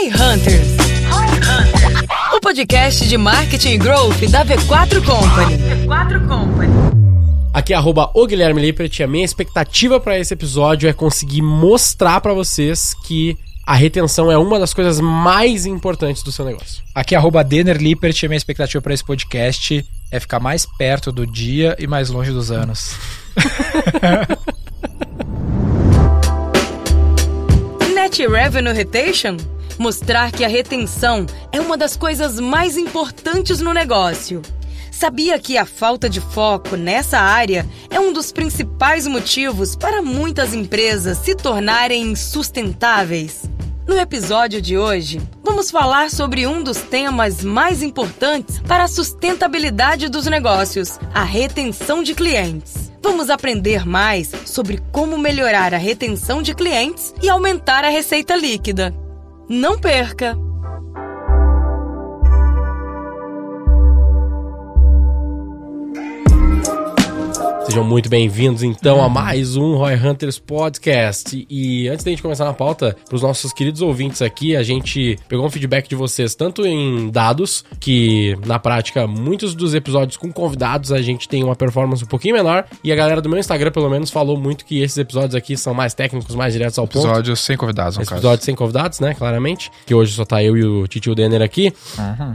Roy Hunters. O podcast de marketing e growth da V4 Company. V4 Company. Aqui é arroba o Guilherme Lippert e a minha expectativa para esse episódio é conseguir mostrar para vocês que a retenção é uma das coisas mais importantes do seu negócio. Aqui é arroba Denner Lippert e a minha expectativa para esse podcast é ficar mais perto do dia e mais longe dos anos. Net Revenue Retention? Mostrar que a retenção é uma das coisas mais importantes no negócio. Sabia que a falta de foco nessa área é um dos principais motivos para muitas empresas se tornarem sustentáveis? No episódio de hoje, vamos falar sobre um dos temas mais importantes para a sustentabilidade dos negócios, a retenção de clientes. Vamos aprender mais sobre como melhorar a retenção de clientes e aumentar a receita líquida. Não perca! Sejam muito bem-vindos, então, a mais um Roy Hunters Podcast. E antes da gente começar na pauta, para os nossos queridos ouvintes aqui, a gente pegou um feedback de vocês, tanto em dados, que na prática, muitos dos episódios com convidados a gente tem uma performance um pouquinho menor, e a galera do meu Instagram, pelo menos, falou muito que esses episódios aqui são mais técnicos, mais diretos ao ponto. Episódios sem convidados, no Esse caso. episódio sem convidados, né? Claramente. Que hoje só tá eu e o Titio Denner aqui.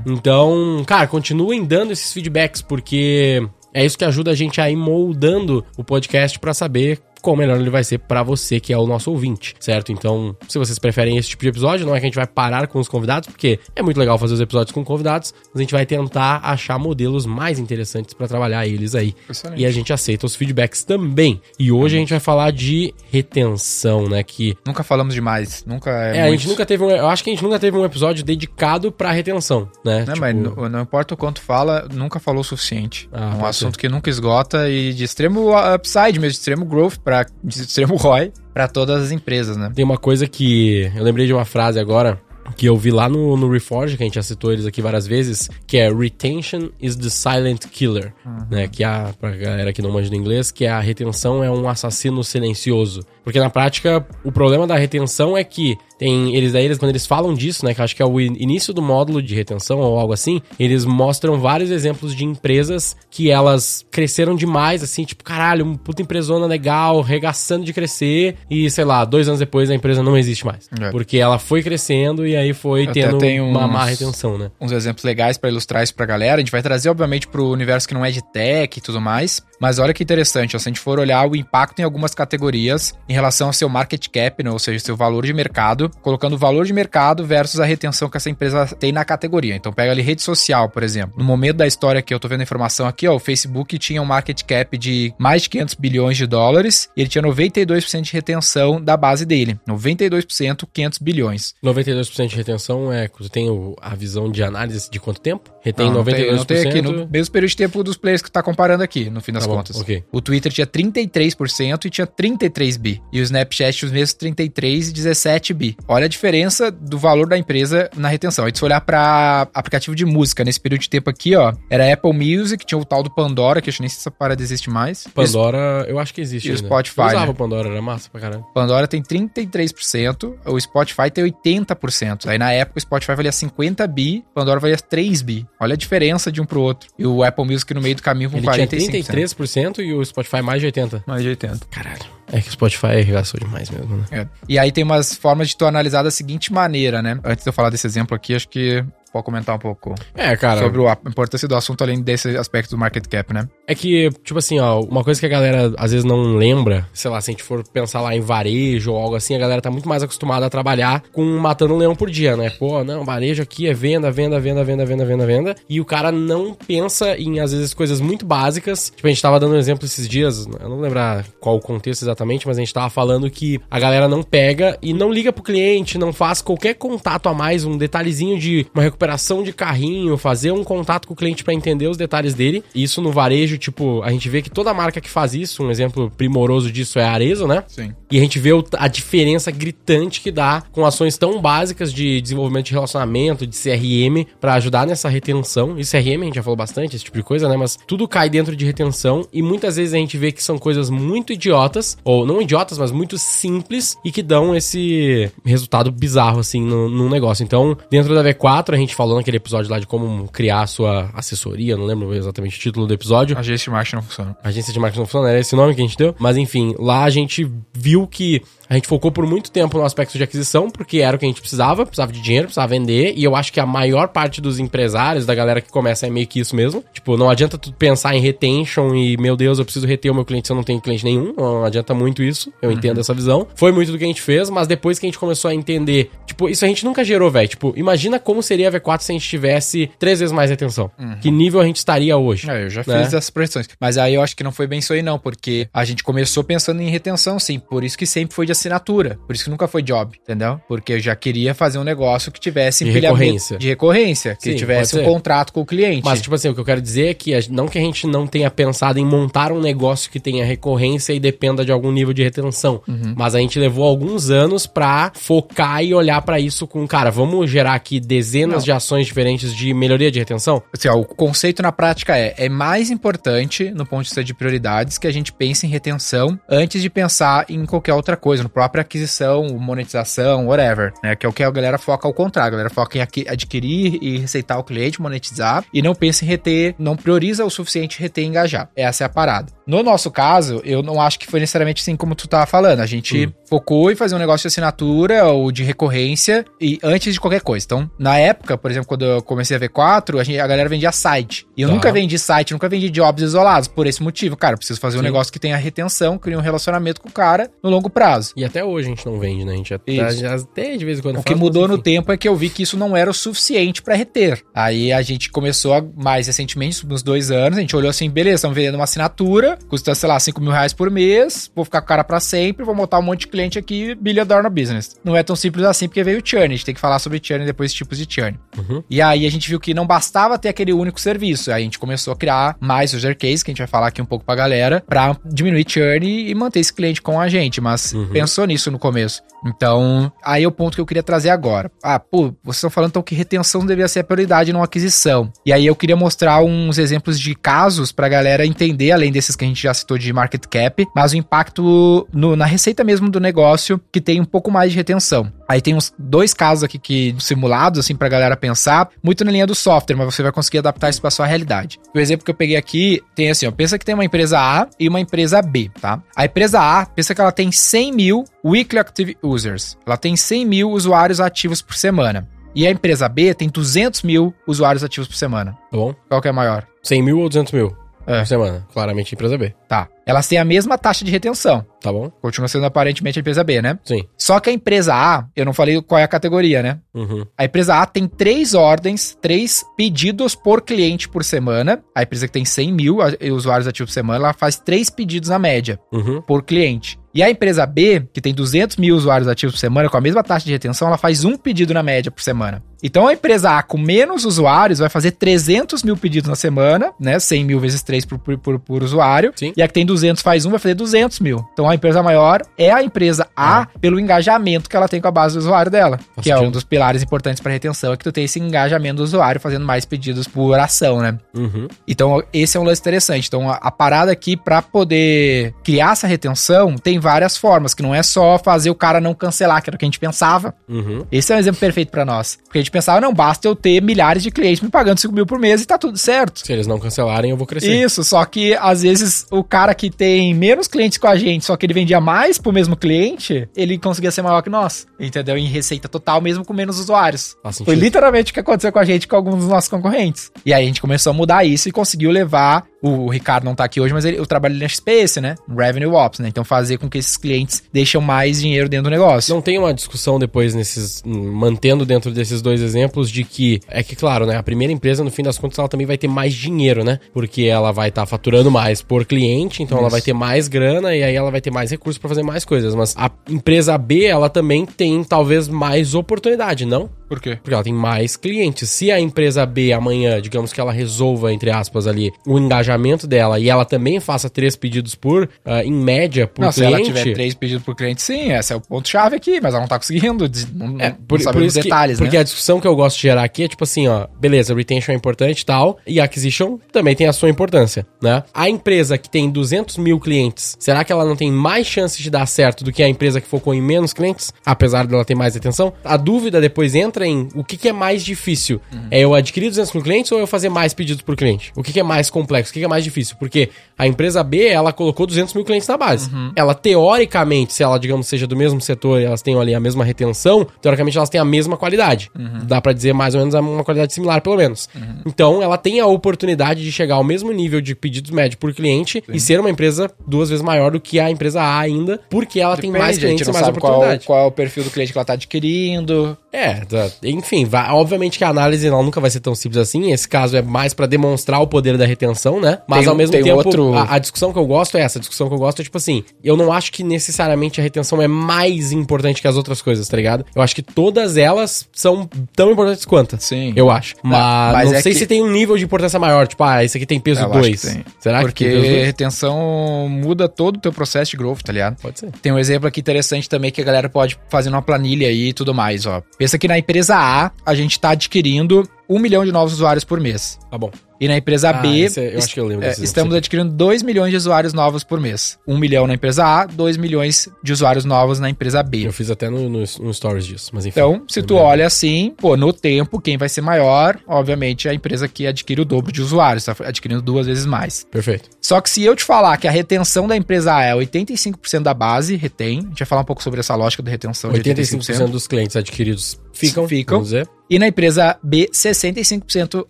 Então, cara, continuem dando esses feedbacks, porque é isso que ajuda a gente a ir moldando o podcast pra saber qual melhor ele vai ser pra você, que é o nosso ouvinte, certo? Então, se vocês preferem esse tipo de episódio, não é que a gente vai parar com os convidados, porque é muito legal fazer os episódios com convidados, mas a gente vai tentar achar modelos mais interessantes pra trabalhar eles aí. Excelente. E a gente aceita os feedbacks também. E hoje a gente vai falar de retenção, né? Que Nunca falamos demais. Nunca é, é, a muito- gente nunca teve um. Eu acho que a gente nunca teve um episódio dedicado pra retenção, né? Né, Tipo, mas não, não importa o quanto fala, nunca falou o suficiente. Ah, é um assunto que nunca esgota e de extremo upside mesmo, de extremo growth, pra, de extremo ROI para todas as empresas, né? Tem uma coisa que. Eu lembrei de uma frase agora. Que eu vi lá no, no Reforge, que a gente já citou eles aqui várias vezes, que é Retention is the silent killer, né? Que é a, pra galera que não manja do inglês, que é a retenção é um assassino silencioso. Porque na prática, o problema da retenção é que tem eles daí, eles, quando eles falam disso, né? Que eu acho que é o in- início do módulo de retenção ou algo assim, eles mostram vários exemplos de empresas que elas cresceram demais, assim, tipo, caralho, uma puta empresona legal, regaçando de crescer, e sei lá, dois anos depois a empresa não existe mais. É. Porque ela foi crescendo e aí foi Até tendo tem uma uns- má retenção, né? uns exemplos legais pra ilustrar isso pra galera. A gente vai trazer, obviamente, pro universo que não é de tech e tudo mais. Mas olha que interessante, ó, se a gente for olhar o impacto em algumas categorias em relação ao seu market cap, né, ou seja, seu valor de mercado, colocando o valor de mercado versus a retenção que essa empresa tem na categoria. Então pega ali rede social, por exemplo. No momento da história que eu tô vendo a informação aqui, ó, o Facebook tinha um market cap de mais de 500 bilhões de dólares e ele tinha 92% de retenção da base dele. 92%, 500 bilhões. 92% de retenção é. Você tem a visão de análise de quanto tempo? Retém Não, não 92%. tem, não tem aqui, no mesmo período de tempo dos players que tá comparando aqui, no fim das Tá bom, contas. ok. O Twitter tinha 33% e tinha 33 bi. E o Snapchat tinha os mesmos 33 e 17 bi. Olha a diferença do valor da empresa na retenção. Aí se olhar pra aplicativo de música, nesse período de tempo aqui, ó, era Apple Music, tinha o tal do Pandora, que eu nem se essa parada existe mais. Pandora, eu acho que existe. e o. Spotify, Eu usava né? o Pandora, era massa pra caralho. Pandora tem 33%, o Spotify tem 80%. Aí na época o Spotify valia 50 bi, Pandora valia 3 bi. Olha a diferença de um pro outro. E o Apple Music no meio do caminho com Ele 45%. tinha 33% e o Spotify mais de 80%. Mais de 80. Caralho. É que o Spotify arregaçou demais mesmo, né? É. E aí tem umas formas de tu analisar da seguinte maneira, né? Antes de eu falar desse exemplo aqui, acho que pode comentar um pouco É, cara. sobre a importância do assunto além desse aspecto do market cap, né? É que, tipo assim, ó, uma coisa que a galera às vezes não lembra, sei lá, se a gente for pensar lá em varejo ou algo assim, a galera tá muito mais acostumada a trabalhar com matando um leão por dia, né? Pô, não, varejo aqui é venda, venda, venda, venda, venda, venda, venda. E o cara não pensa em, às vezes, coisas muito básicas. Tipo, a gente tava dando um exemplo esses dias, eu não vou lembrar qual o contexto exatamente, mas a gente tava falando que a galera não pega e não liga pro cliente, não faz qualquer contato a mais, um detalhezinho de uma recuperação recuperação de carrinho, fazer um contato com o cliente para entender os detalhes dele. Isso no varejo, tipo, a gente vê que toda marca que faz isso, um exemplo primoroso disso é a Arezzo, né? Sim. E a gente vê a diferença gritante que dá com ações tão básicas de desenvolvimento de relacionamento, de CRM, para ajudar nessa retenção. E CRM a gente já falou bastante, esse tipo de coisa, né? Mas tudo cai dentro de retenção e muitas vezes a gente vê que são coisas muito idiotas, ou não idiotas, mas muito simples e que dão esse resultado bizarro, assim, no, no negócio. Então, dentro da V4, a gente falou naquele episódio lá de como criar a sua assessoria, não lembro exatamente o título do episódio. Agência de marketing não funciona. Agência de marketing não funciona, era esse nome que a gente deu. Mas enfim, lá a gente viu que a gente focou por muito tempo no aspecto de aquisição, porque era o que a gente precisava, precisava de dinheiro, precisava vender, e eu acho que a maior parte dos empresários, da galera que começa, é meio que isso mesmo. Tipo, não adianta tu pensar em retention e, meu Deus, eu preciso reter o meu cliente se eu não tenho cliente nenhum. Não adianta muito isso, eu uhum. entendo essa visão. Foi muito do que a gente fez, mas depois que a gente começou a entender, tipo, isso a gente nunca gerou, velho. Tipo, imagina como seria a V4 se a gente tivesse três vezes mais retenção. Uhum. Que nível a gente estaria hoje? É, eu já né? fiz essas projeções. Mas aí eu acho que não foi bem isso aí, não, porque a gente começou pensando em retenção, sim. Por isso que sempre foi de assinatura. Por isso que nunca foi job, entendeu? Porque eu já queria fazer um negócio que tivesse de recorrência. De recorrência, que Sim, tivesse um contrato com o cliente. Mas, tipo assim, o que eu quero dizer é que não que a gente não tenha pensado em montar um negócio que tenha recorrência e dependa de algum nível de retenção. Uhum. Mas a gente levou alguns anos pra focar e olhar para isso com, cara, vamos gerar aqui dezenas não. De ações diferentes de melhoria de retenção? Assim, ó, o conceito na prática é, é mais importante, no ponto de vista de prioridades, que a gente pense em retenção antes de pensar em qualquer outra coisa, no própria aquisição monetização, whatever, né? Que é o que a galera foca ao contrário. A galera foca em adquirir e receitar o cliente, monetizar, e não pensa em reter, não prioriza o suficiente reter e engajar. Essa é a parada. No nosso caso, eu não acho que foi necessariamente assim como tu tava falando. A gente hum. focou em fazer um negócio de assinatura ou de recorrência e antes de qualquer coisa. Então, na época, por exemplo, quando eu comecei a V4, a, gente, a galera vendia site. E eu tá. nunca vendi site, nunca vendi jobs isolados por esse motivo. Cara, eu preciso fazer Sim. um negócio que tenha retenção, crie um relacionamento com o cara no longo prazo. E até hoje a gente não vende, né? A gente até, já, até de vez em quando O que mudou no tempo é que eu vi que isso não era o suficiente para reter. Aí a gente começou a, mais recentemente, nos dois anos, a gente olhou assim, beleza, estamos vendendo uma assinatura, custa, sei lá, 5 mil reais por mês, vou ficar com o cara pra sempre, vou montar um monte de cliente aqui, billion dollar no business. Não é tão simples assim, porque veio o churn, a gente tem que falar sobre churn e depois tipos de churn. Uhum. E aí a gente viu que não bastava ter aquele único serviço, aí a gente começou a criar mais user case, que a gente vai falar aqui um pouco pra galera, pra diminuir churn e manter esse cliente com a gente, mas uhum. pensou nisso no começo. Então, aí é o ponto que eu queria trazer agora. Ah, pô, vocês estão falando então que retenção deveria ser a prioridade não aquisição. E aí eu queria mostrar uns exemplos de casos pra galera entender, além desses que a gente já citou de market cap, mas o impacto no, na receita mesmo do negócio que tem um pouco mais de retenção. Aí tem uns dois casos aqui que simulados, assim, pra galera pensar, muito na linha do software, mas você vai conseguir adaptar isso pra sua realidade. O exemplo que eu peguei aqui tem assim, ó, pensa que tem uma empresa A e uma empresa B, tá? A empresa A, pensa que ela tem 100 mil weekly active users. Ela tem 100 mil usuários ativos por semana. E a empresa B tem 200 mil usuários ativos por semana. Tá bom. Qual que é maior? 100 mil ou 200 mil? É. Por semana. Claramente empresa B. Tá. Elas têm a mesma taxa de retenção. Tá bom. Continua sendo aparentemente a empresa B, né? Sim. Só que a empresa A, eu não falei qual é a categoria, né? Uhum. A empresa A tem três ordens, três pedidos por cliente por semana. A empresa que tem 100 mil usuários ativos por semana, ela faz três pedidos na média uhum. por cliente. E a empresa B, que tem 200 mil usuários ativos por semana, com a mesma taxa de retenção, ela faz um pedido na média por semana. Então a empresa A com menos usuários vai fazer 300 mil pedidos na semana, né? 100 mil vezes 3 por, por, por, usuário. Sim. E a que tem 200 faz um, vai fazer 200 mil. Então a empresa maior é a empresa A ah. pelo engajamento que ela tem com a base do usuário dela. Faz que sentido. é um dos pilares importantes para retenção, é que tu tem esse engajamento do usuário fazendo mais pedidos por ação, né? Uhum. Então esse é um lance interessante. Então a, a parada aqui para poder criar essa retenção tem várias formas, que não é só fazer o cara não cancelar, que era o que a gente pensava. Uhum. Esse é um exemplo perfeito para nós. Porque a gente pensava, não, basta eu ter milhares de clientes me pagando 5 mil por mês e tá tudo certo. Se eles não cancelarem, eu vou crescer. Isso, só que às vezes o cara que tem menos clientes com a gente, só que ele vendia mais pro mesmo cliente, ele conseguia ser maior que nós. Entendeu? Em receita total, mesmo com menos usuários. Foi literalmente o que aconteceu com a gente com alguns dos nossos concorrentes. E aí a gente começou a mudar isso e conseguiu levar o Ricardo não tá aqui hoje, mas ele, eu trabalho na XPS, né? Revenue Ops, né? Então fazer com que esses clientes deixem mais dinheiro dentro do negócio. Não tem uma discussão depois nesses. mantendo dentro desses dois exemplos de que. É que, claro, né? A primeira empresa, no fim das contas, ela também vai ter mais dinheiro, né? Porque ela vai estar tá faturando mais por cliente, então Isso. ela vai ter mais grana e aí ela vai ter mais recursos para fazer mais coisas. Mas a empresa B, ela também tem talvez mais oportunidade, não? Por quê? Porque ela tem mais clientes. Se a empresa B amanhã, digamos que ela resolva, entre aspas, ali, o engajamento dela e ela também faça três pedidos por, uh, em média, por não, cliente. Se ela tiver três pedidos por cliente, sim, esse é o ponto-chave aqui, mas ela não tá conseguindo. Não, é, por, não por isso detalhes, que, Porque né? a discussão que eu gosto de gerar aqui é tipo assim, ó, beleza, retention é importante e tal, e acquisition também tem a sua importância, né? A empresa que tem 200 mil clientes, será que ela não tem mais chances de dar certo do que a empresa que focou em menos clientes, apesar dela ter mais retenção? A dúvida depois entra em o que, que é mais difícil? Uhum. É eu adquirir 200 mil clientes ou eu fazer mais pedidos por cliente? O que, que é mais complexo? O que, que é mais difícil? Porque a empresa B, ela colocou 200 mil clientes na base. Uhum. Ela, teoricamente, se ela, digamos, seja do mesmo setor e elas tenham ali a mesma retenção, teoricamente elas têm a mesma qualidade. Uhum. Dá para dizer mais ou menos uma qualidade similar, pelo menos. Uhum. Então, ela tem a oportunidade de chegar ao mesmo nível de pedidos médios por cliente Sim. e ser uma empresa duas vezes maior do que a empresa A ainda, porque ela Depende, tem mais clientes e mais oportunidade. Qual, qual é o perfil do cliente que ela tá adquirindo. É, tá, enfim, vai, obviamente que a análise ela nunca vai ser tão simples assim. Esse caso é mais para demonstrar o poder da retenção, né? Mas tem, ao mesmo tempo, outro... a, a, discussão que eu gosto é essa. A discussão que eu gosto é tipo assim: eu não acho que necessariamente a retenção é mais importante que as outras coisas, tá ligado? Eu acho que todas elas são tão importantes quanto. Sim. Eu acho. Mas, mas não é sei que... se tem um nível de importância maior. Tipo, ah, esse aqui tem peso 2. Será Porque que Porque retenção muda todo o teu processo de growth, tá ligado? Pode ser. Tem um exemplo aqui interessante também que a galera pode fazer numa planilha aí e tudo mais, ó. Pensa que na empresa A, a gente tá adquirindo um milhão de novos usuários por mês. Tá bom. E na empresa ah, B, é, eu acho que eu lembro é, estamos adquirindo 2 milhões de usuários novos por mês. 1 um milhão na empresa A, 2 milhões de usuários novos na empresa B. Eu fiz até no, no, no stories disso, mas enfim. Então, se tu olha assim, pô, no tempo, quem vai ser maior, obviamente, é a empresa que adquire o dobro de usuários, tá adquirindo duas vezes mais. Perfeito. Só que se eu te falar que a retenção da empresa A é 85% da base, retém, a gente vai falar um pouco sobre essa lógica de retenção 85% de 85% dos clientes adquiridos ficam, ficam. E na empresa B, 65%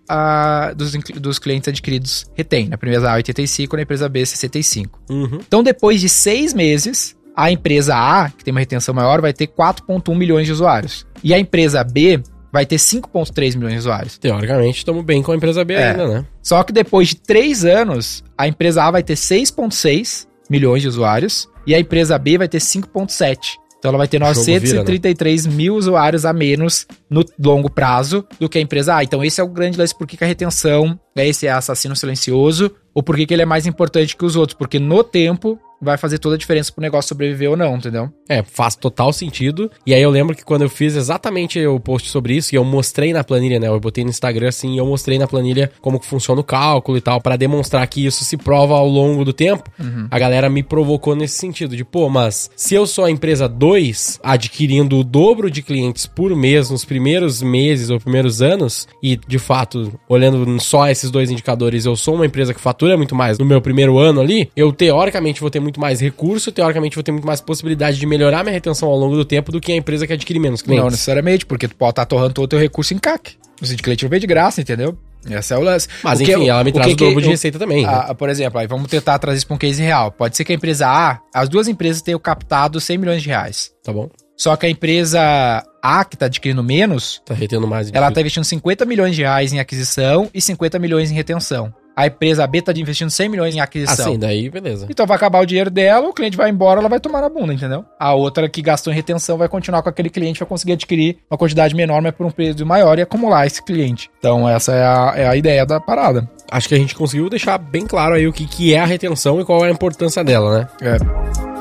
a, dos, dos clientes adquiridos retém. Na empresa A, 85%, na empresa B, 65%. Uhum. Então, depois de seis meses, a empresa A, que tem uma retenção maior, vai ter 4,1 milhões de usuários. E a empresa B vai ter 5,3 milhões de usuários. Teoricamente, estamos bem com a empresa B é. ainda, né? Só que depois de três anos, a empresa A vai ter 6,6 milhões de usuários e a empresa B vai ter 5,7. Então ela vai ter 933 vira, né? mil usuários a menos no longo prazo do que a empresa A. Então esse é o grande lance por que a retenção é esse assassino silencioso ou por que ele é mais importante que os outros. Porque no tempo vai fazer toda a diferença pro negócio sobreviver ou não, entendeu? É, faz total sentido. E aí eu lembro que quando eu fiz exatamente o post sobre isso, e eu mostrei na planilha, né? Eu botei no Instagram assim, e eu mostrei na planilha como que funciona o cálculo e tal, para demonstrar que isso se prova ao longo do tempo. Uhum. A galera me provocou nesse sentido, de, pô, mas se eu sou a empresa 2, adquirindo o dobro de clientes por mês nos primeiros meses ou primeiros anos, e de fato, olhando só esses dois indicadores, eu sou uma empresa que fatura muito mais no meu primeiro ano ali, eu teoricamente vou ter muito mais recurso, teoricamente vou ter muito mais possibilidade de melhorar minha retenção ao longo do tempo do que a empresa que adquire menos clientes. Não necessariamente, porque tu pode estar torrando todo o teu recurso em CAC. O não vem de graça, entendeu? Esse é o lance. Mas enfim, eu, ela me traz o, que o dobro de receita também. Né? A, por exemplo, aí vamos tentar trazer isso para um case real. Pode ser que a empresa A, as duas empresas tenham captado 100 milhões de reais. Tá bom. Só que a empresa A, que está adquirindo menos, tá retendo mais. Ela está investindo 50 milhões de reais em aquisição e 50 milhões em retenção a empresa B tá investindo 100 milhões em aquisição. Assim, daí beleza. Então vai acabar o dinheiro dela, o cliente vai embora, ela vai tomar na bunda, entendeu? A outra que gastou em retenção vai continuar com aquele cliente, vai conseguir adquirir uma quantidade menor, mas por um preço maior e acumular esse cliente. Então essa é a, é a ideia da parada. Acho que a gente conseguiu deixar bem claro aí o que, que é a retenção e qual é a importância dela, né? É.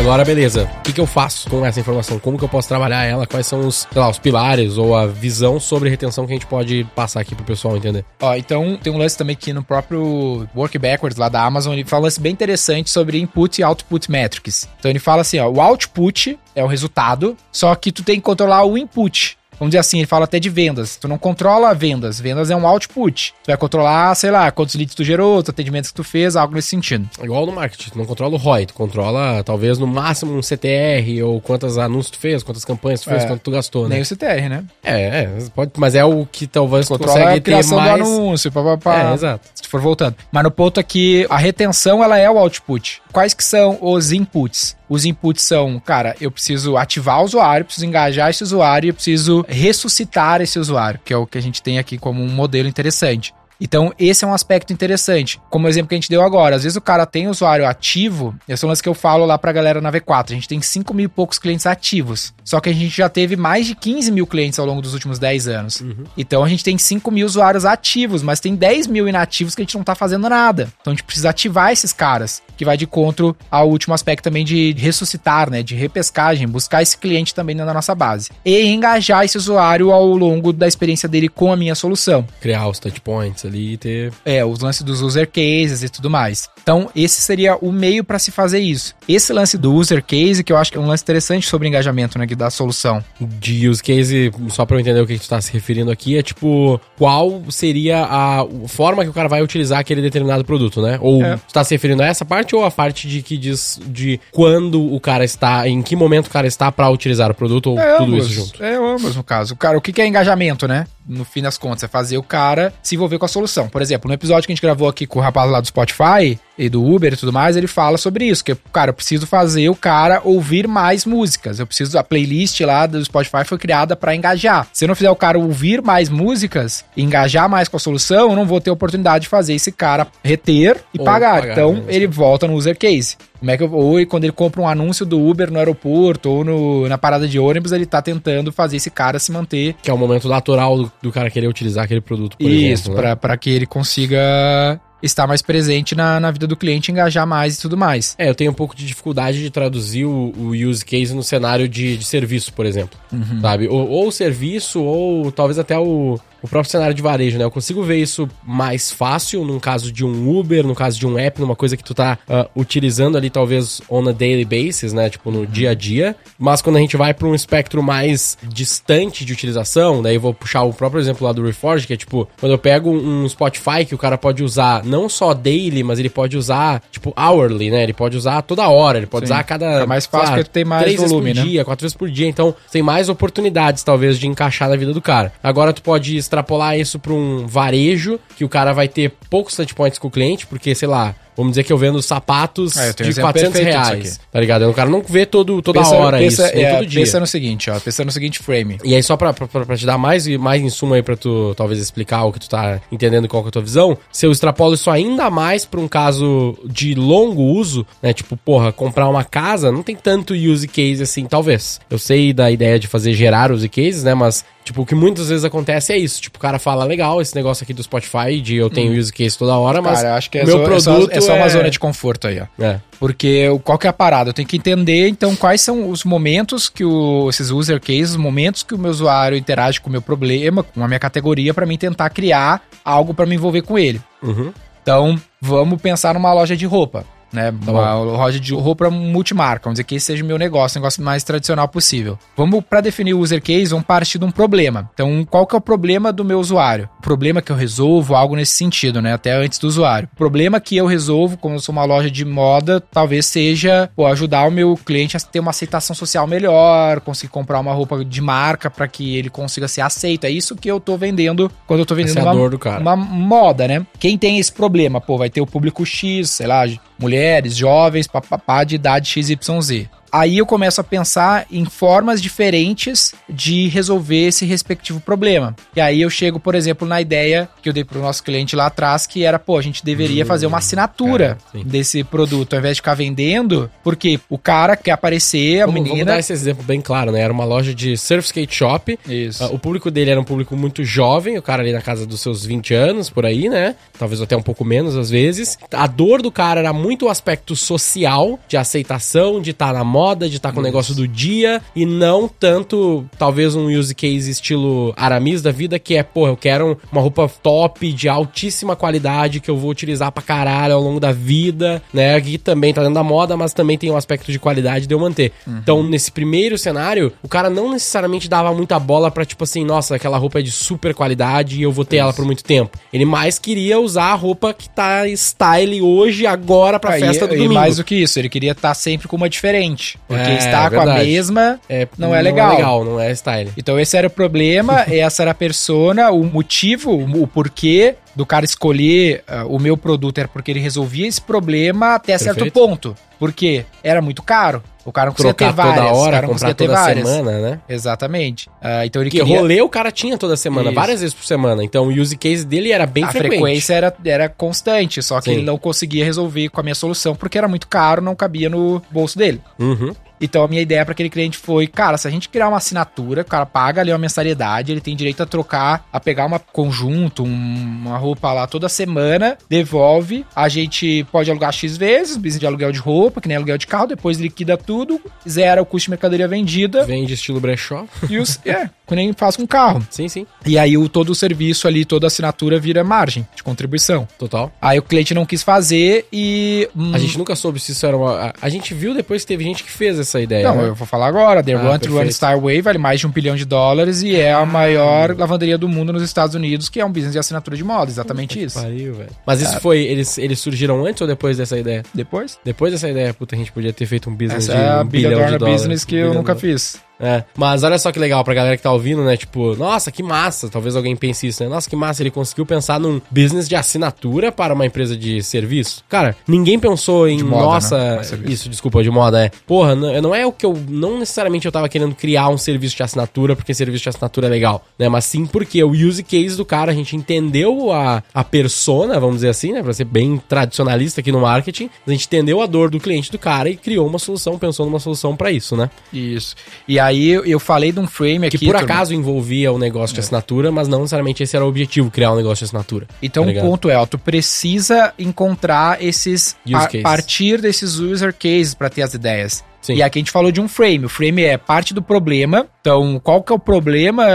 Agora, beleza. O que, que eu faço com essa informação? Como que eu posso trabalhar ela? Quais são os, sei lá, os pilares ou a visão sobre retenção que a gente pode passar aqui pro pessoal entender? Ó, então tem um lance também aqui no próprio Work Backwards lá da Amazon, ele fala lance bem interessante sobre input e output metrics. Então ele fala assim, ó, o output é o resultado, só que tu tem que controlar o input vamos dizer assim, ele fala até de vendas. Tu não controla vendas. Vendas é um output. Tu vai controlar, sei lá, quantos leads tu gerou, os atendimentos que tu fez, algo nesse sentido. Igual no marketing, tu não controla o ROI, tu controla talvez no máximo um CTR, ou quantos anúncios tu fez, quantas campanhas tu fez, é, quanto tu gastou, né? Nem o CTR, né? É, é pode, mas é o que talvez tu controla consegue a criação ter mais... do anúncio, pá, pá, pá. É, exato. Se tu for voltando. Mas no ponto aqui, a retenção, ela é o output. Quais que são os inputs? Os inputs são, cara, eu preciso ativar o usuário, preciso engajar esse usuário e eu preciso ressuscitar esse usuário, que é o que a gente tem aqui como um modelo interessante. Então, esse é um aspecto interessante. Como o exemplo que a gente deu agora, às vezes o cara tem usuário ativo, esse é um lance que eu falo lá pra galera na V4. A gente tem 5 mil e poucos clientes ativos. Só que a gente já teve mais de 15 mil clientes ao longo dos últimos 10 anos. Uhum. Então a gente tem 5 mil usuários ativos, mas tem 10 mil inativos que a gente não tá fazendo nada. Então a gente precisa ativar esses caras, que vai de encontro ao último aspecto também de ressuscitar, né? De repescagem, buscar esse cliente também na nossa base. E engajar esse usuário ao longo da experiência dele com a minha solução. Criar os touch points ali e ter. É, os lances dos user cases e tudo mais. Então, esse seria o meio para se fazer isso. Esse lance do user case, que eu acho que é um lance interessante sobre engajamento, né? Que dá a solução. De use case, só para eu entender o que gente tá se referindo aqui, é tipo, qual seria a forma que o cara vai utilizar aquele determinado produto, né? Ou é. está se referindo a essa parte ou a parte de que diz de quando o cara está, em que momento o cara está para utilizar o produto ou é tudo ambos, isso junto? É ambos, no caso. O cara, o que é engajamento, né? No fim das contas, é fazer o cara se envolver com a solução. Por exemplo, no episódio que a gente gravou aqui com o rapaz lá do Spotify, e do Uber e tudo mais, ele fala sobre isso, que, cara, eu preciso fazer o cara ouvir mais músicas. Eu preciso, a playlist lá do Spotify foi criada para engajar. Se eu não fizer o cara ouvir mais músicas, engajar mais com a solução, eu não vou ter oportunidade de fazer esse cara reter e pagar. pagar. Então, ele volta no user case. Como é que eu, ou quando ele compra um anúncio do Uber no aeroporto ou no, na parada de ônibus, ele tá tentando fazer esse cara se manter. Que é o momento natural do, do cara querer utilizar aquele produto, por Isso, exemplo. Isso, né? para que ele consiga estar mais presente na, na vida do cliente, engajar mais e tudo mais. É, eu tenho um pouco de dificuldade de traduzir o, o use case no cenário de, de serviço, por exemplo. Uhum. Sabe? Ou, ou serviço, ou talvez até o, o próprio cenário de varejo, né? Eu consigo ver isso mais fácil num caso de um Uber, no caso de um app, numa coisa que tu tá uh, utilizando ali, talvez on a daily basis, né? Tipo, no dia a dia. Mas quando a gente vai para um espectro mais distante de utilização, daí eu vou puxar o próprio exemplo lá do Reforge, que é tipo, quando eu pego um Spotify que o cara pode usar não só daily, mas ele pode usar, tipo, hourly, né? Ele pode usar toda hora, ele pode Sim. usar a cada. É mais fácil porque tem mais três volume, vezes por né? dia, quatro vezes por dia. Então, tem mais oportunidades, talvez, de encaixar na vida do cara. Agora, tu pode extrapolar isso para um varejo, que o cara vai ter poucos touchpoints com o cliente, porque, sei lá, Vamos dizer que eu vendo sapatos é, eu de 400 reais. Tá ligado? O cara não vê todo, toda pensa, hora pensa, isso, é, todo dia. Pensa no seguinte, ó. Pensa no seguinte frame. E aí, só pra, pra, pra te dar mais, mais insumo aí pra tu talvez explicar o que tu tá entendendo qual que é a tua visão, se eu extrapolo isso ainda mais pra um caso de longo uso, né? Tipo, porra, comprar uma casa, não tem tanto use case assim, talvez. Eu sei da ideia de fazer gerar use cases, né? Mas Tipo, o que muitas vezes acontece é isso. Tipo, o cara fala, legal, esse negócio aqui do Spotify, de eu tenho hum. use case toda hora, mas cara, acho que é meu produto é só, é só uma é... zona de conforto aí, ó. É. Porque qual que é a parada? Eu tenho que entender, então, quais são os momentos que o, esses user cases, os momentos que o meu usuário interage com o meu problema, com a minha categoria, para mim tentar criar algo para me envolver com ele. Uhum. Então, vamos pensar numa loja de roupa né? Tá uma loja de roupa multimarca, vamos dizer que esse seja o meu negócio, o negócio mais tradicional possível. Vamos para definir o user case, vamos partir de um problema. Então, qual que é o problema do meu usuário? O problema que eu resolvo, algo nesse sentido, né? Até antes do usuário. O problema que eu resolvo, como eu sou uma loja de moda, talvez seja pô, ajudar o meu cliente a ter uma aceitação social melhor, conseguir comprar uma roupa de marca para que ele consiga ser aceito. É isso que eu tô vendendo quando eu tô vendendo uma, uma moda, né? Quem tem esse problema, pô, vai ter o público X, sei lá, mulheres, jovens, papapá de idade XYZ aí eu começo a pensar em formas diferentes de resolver esse respectivo problema. E aí eu chego, por exemplo, na ideia que eu dei para o nosso cliente lá atrás, que era, pô, a gente deveria fazer uma assinatura cara, desse produto, ao invés de ficar vendendo, porque o cara quer aparecer, a vamos, menina... Vamos dar esse exemplo bem claro, né? Era uma loja de surf skate shop. Isso. Uh, o público dele era um público muito jovem, o cara ali na casa dos seus 20 anos, por aí, né? Talvez até um pouco menos às vezes. A dor do cara era muito o aspecto social, de aceitação, de estar tá na moda, moda, de estar tá com o negócio do dia e não tanto, talvez, um use case estilo Aramis da vida, que é, pô, eu quero uma roupa top, de altíssima qualidade, que eu vou utilizar pra caralho ao longo da vida, né? Aqui também tá dentro da moda, mas também tem um aspecto de qualidade de eu manter. Uhum. Então, nesse primeiro cenário, o cara não necessariamente dava muita bola pra, tipo assim, nossa, aquela roupa é de super qualidade e eu vou ter Isso. ela por muito tempo. Ele mais queria usar a roupa que tá style hoje, agora, pra ah, festa e, do domingo. E mais do que isso, ele queria estar tá sempre com uma diferente. Porque é, estar é com a mesma é, não é legal. Não é legal, não é style. Então esse era o problema, essa era a persona, o motivo, o porquê do cara escolher uh, o meu produto era porque ele resolvia esse problema até Perfeito. certo ponto. Porque era muito caro. O cara não conseguia Trocar ter várias. toda hora, o cara não comprar toda várias. semana, né? Exatamente. Uh, então ele Porque queria... rolê o cara tinha toda semana, Isso. várias vezes por semana. Então o use case dele era bem a frequente. A frequência era, era constante, só que Sim. ele não conseguia resolver com a minha solução porque era muito caro, não cabia no bolso dele. Uhum. Então a minha ideia para aquele cliente foi, cara, se a gente criar uma assinatura, o cara paga ali uma mensalidade, ele tem direito a trocar, a pegar um conjunto, um, uma roupa lá toda semana, devolve, a gente pode alugar X vezes, business de aluguel de roupa, que nem aluguel de carro, depois liquida tudo, zera o custo de mercadoria vendida. Vende estilo brechó. E os, é, que nem faz com carro. Sim, sim. E aí o, todo o serviço ali, toda a assinatura vira margem de contribuição. Total. Aí o cliente não quis fazer e... Hum, a gente nunca soube se isso era uma... A, a gente viu depois que teve gente que fez essa ideia. Não, né? eu vou falar agora. The ah, Run to Run Star Way vale mais de um bilhão de dólares e é a maior lavanderia do mundo nos Estados Unidos, que é um business de assinatura de moda, exatamente Puta isso. Pariu, velho. Mas isso foi, eles, eles surgiram antes ou depois dessa ideia? Depois. Depois dessa ideia, puta, a gente podia ter feito um business Essa de é um bilhão de dólares. business que eu nunca fiz. É, mas olha só que legal pra galera que tá ouvindo, né? Tipo, nossa, que massa. Talvez alguém pense isso, né? Nossa, que massa. Ele conseguiu pensar num business de assinatura para uma empresa de serviço. Cara, ninguém pensou em, moda, nossa, né? isso, desculpa, de moda, é. Porra, não, não é o que eu, não necessariamente eu tava querendo criar um serviço de assinatura porque serviço de assinatura é legal, né? Mas sim porque o use case do cara, a gente entendeu a, a persona, vamos dizer assim, né? Pra ser bem tradicionalista aqui no marketing, a gente entendeu a dor do cliente do cara e criou uma solução, pensou numa solução para isso, né? Isso. E aí aí eu falei de um frame aqui. Que por acaso envolvia o negócio de assinatura, mas não necessariamente esse era o objetivo, criar um negócio de assinatura. Então tá o ponto é, ó, tu precisa encontrar esses. a partir desses user cases para ter as ideias. Sim. E aqui a gente falou de um frame. O frame é parte do problema. Então, qual que é o problema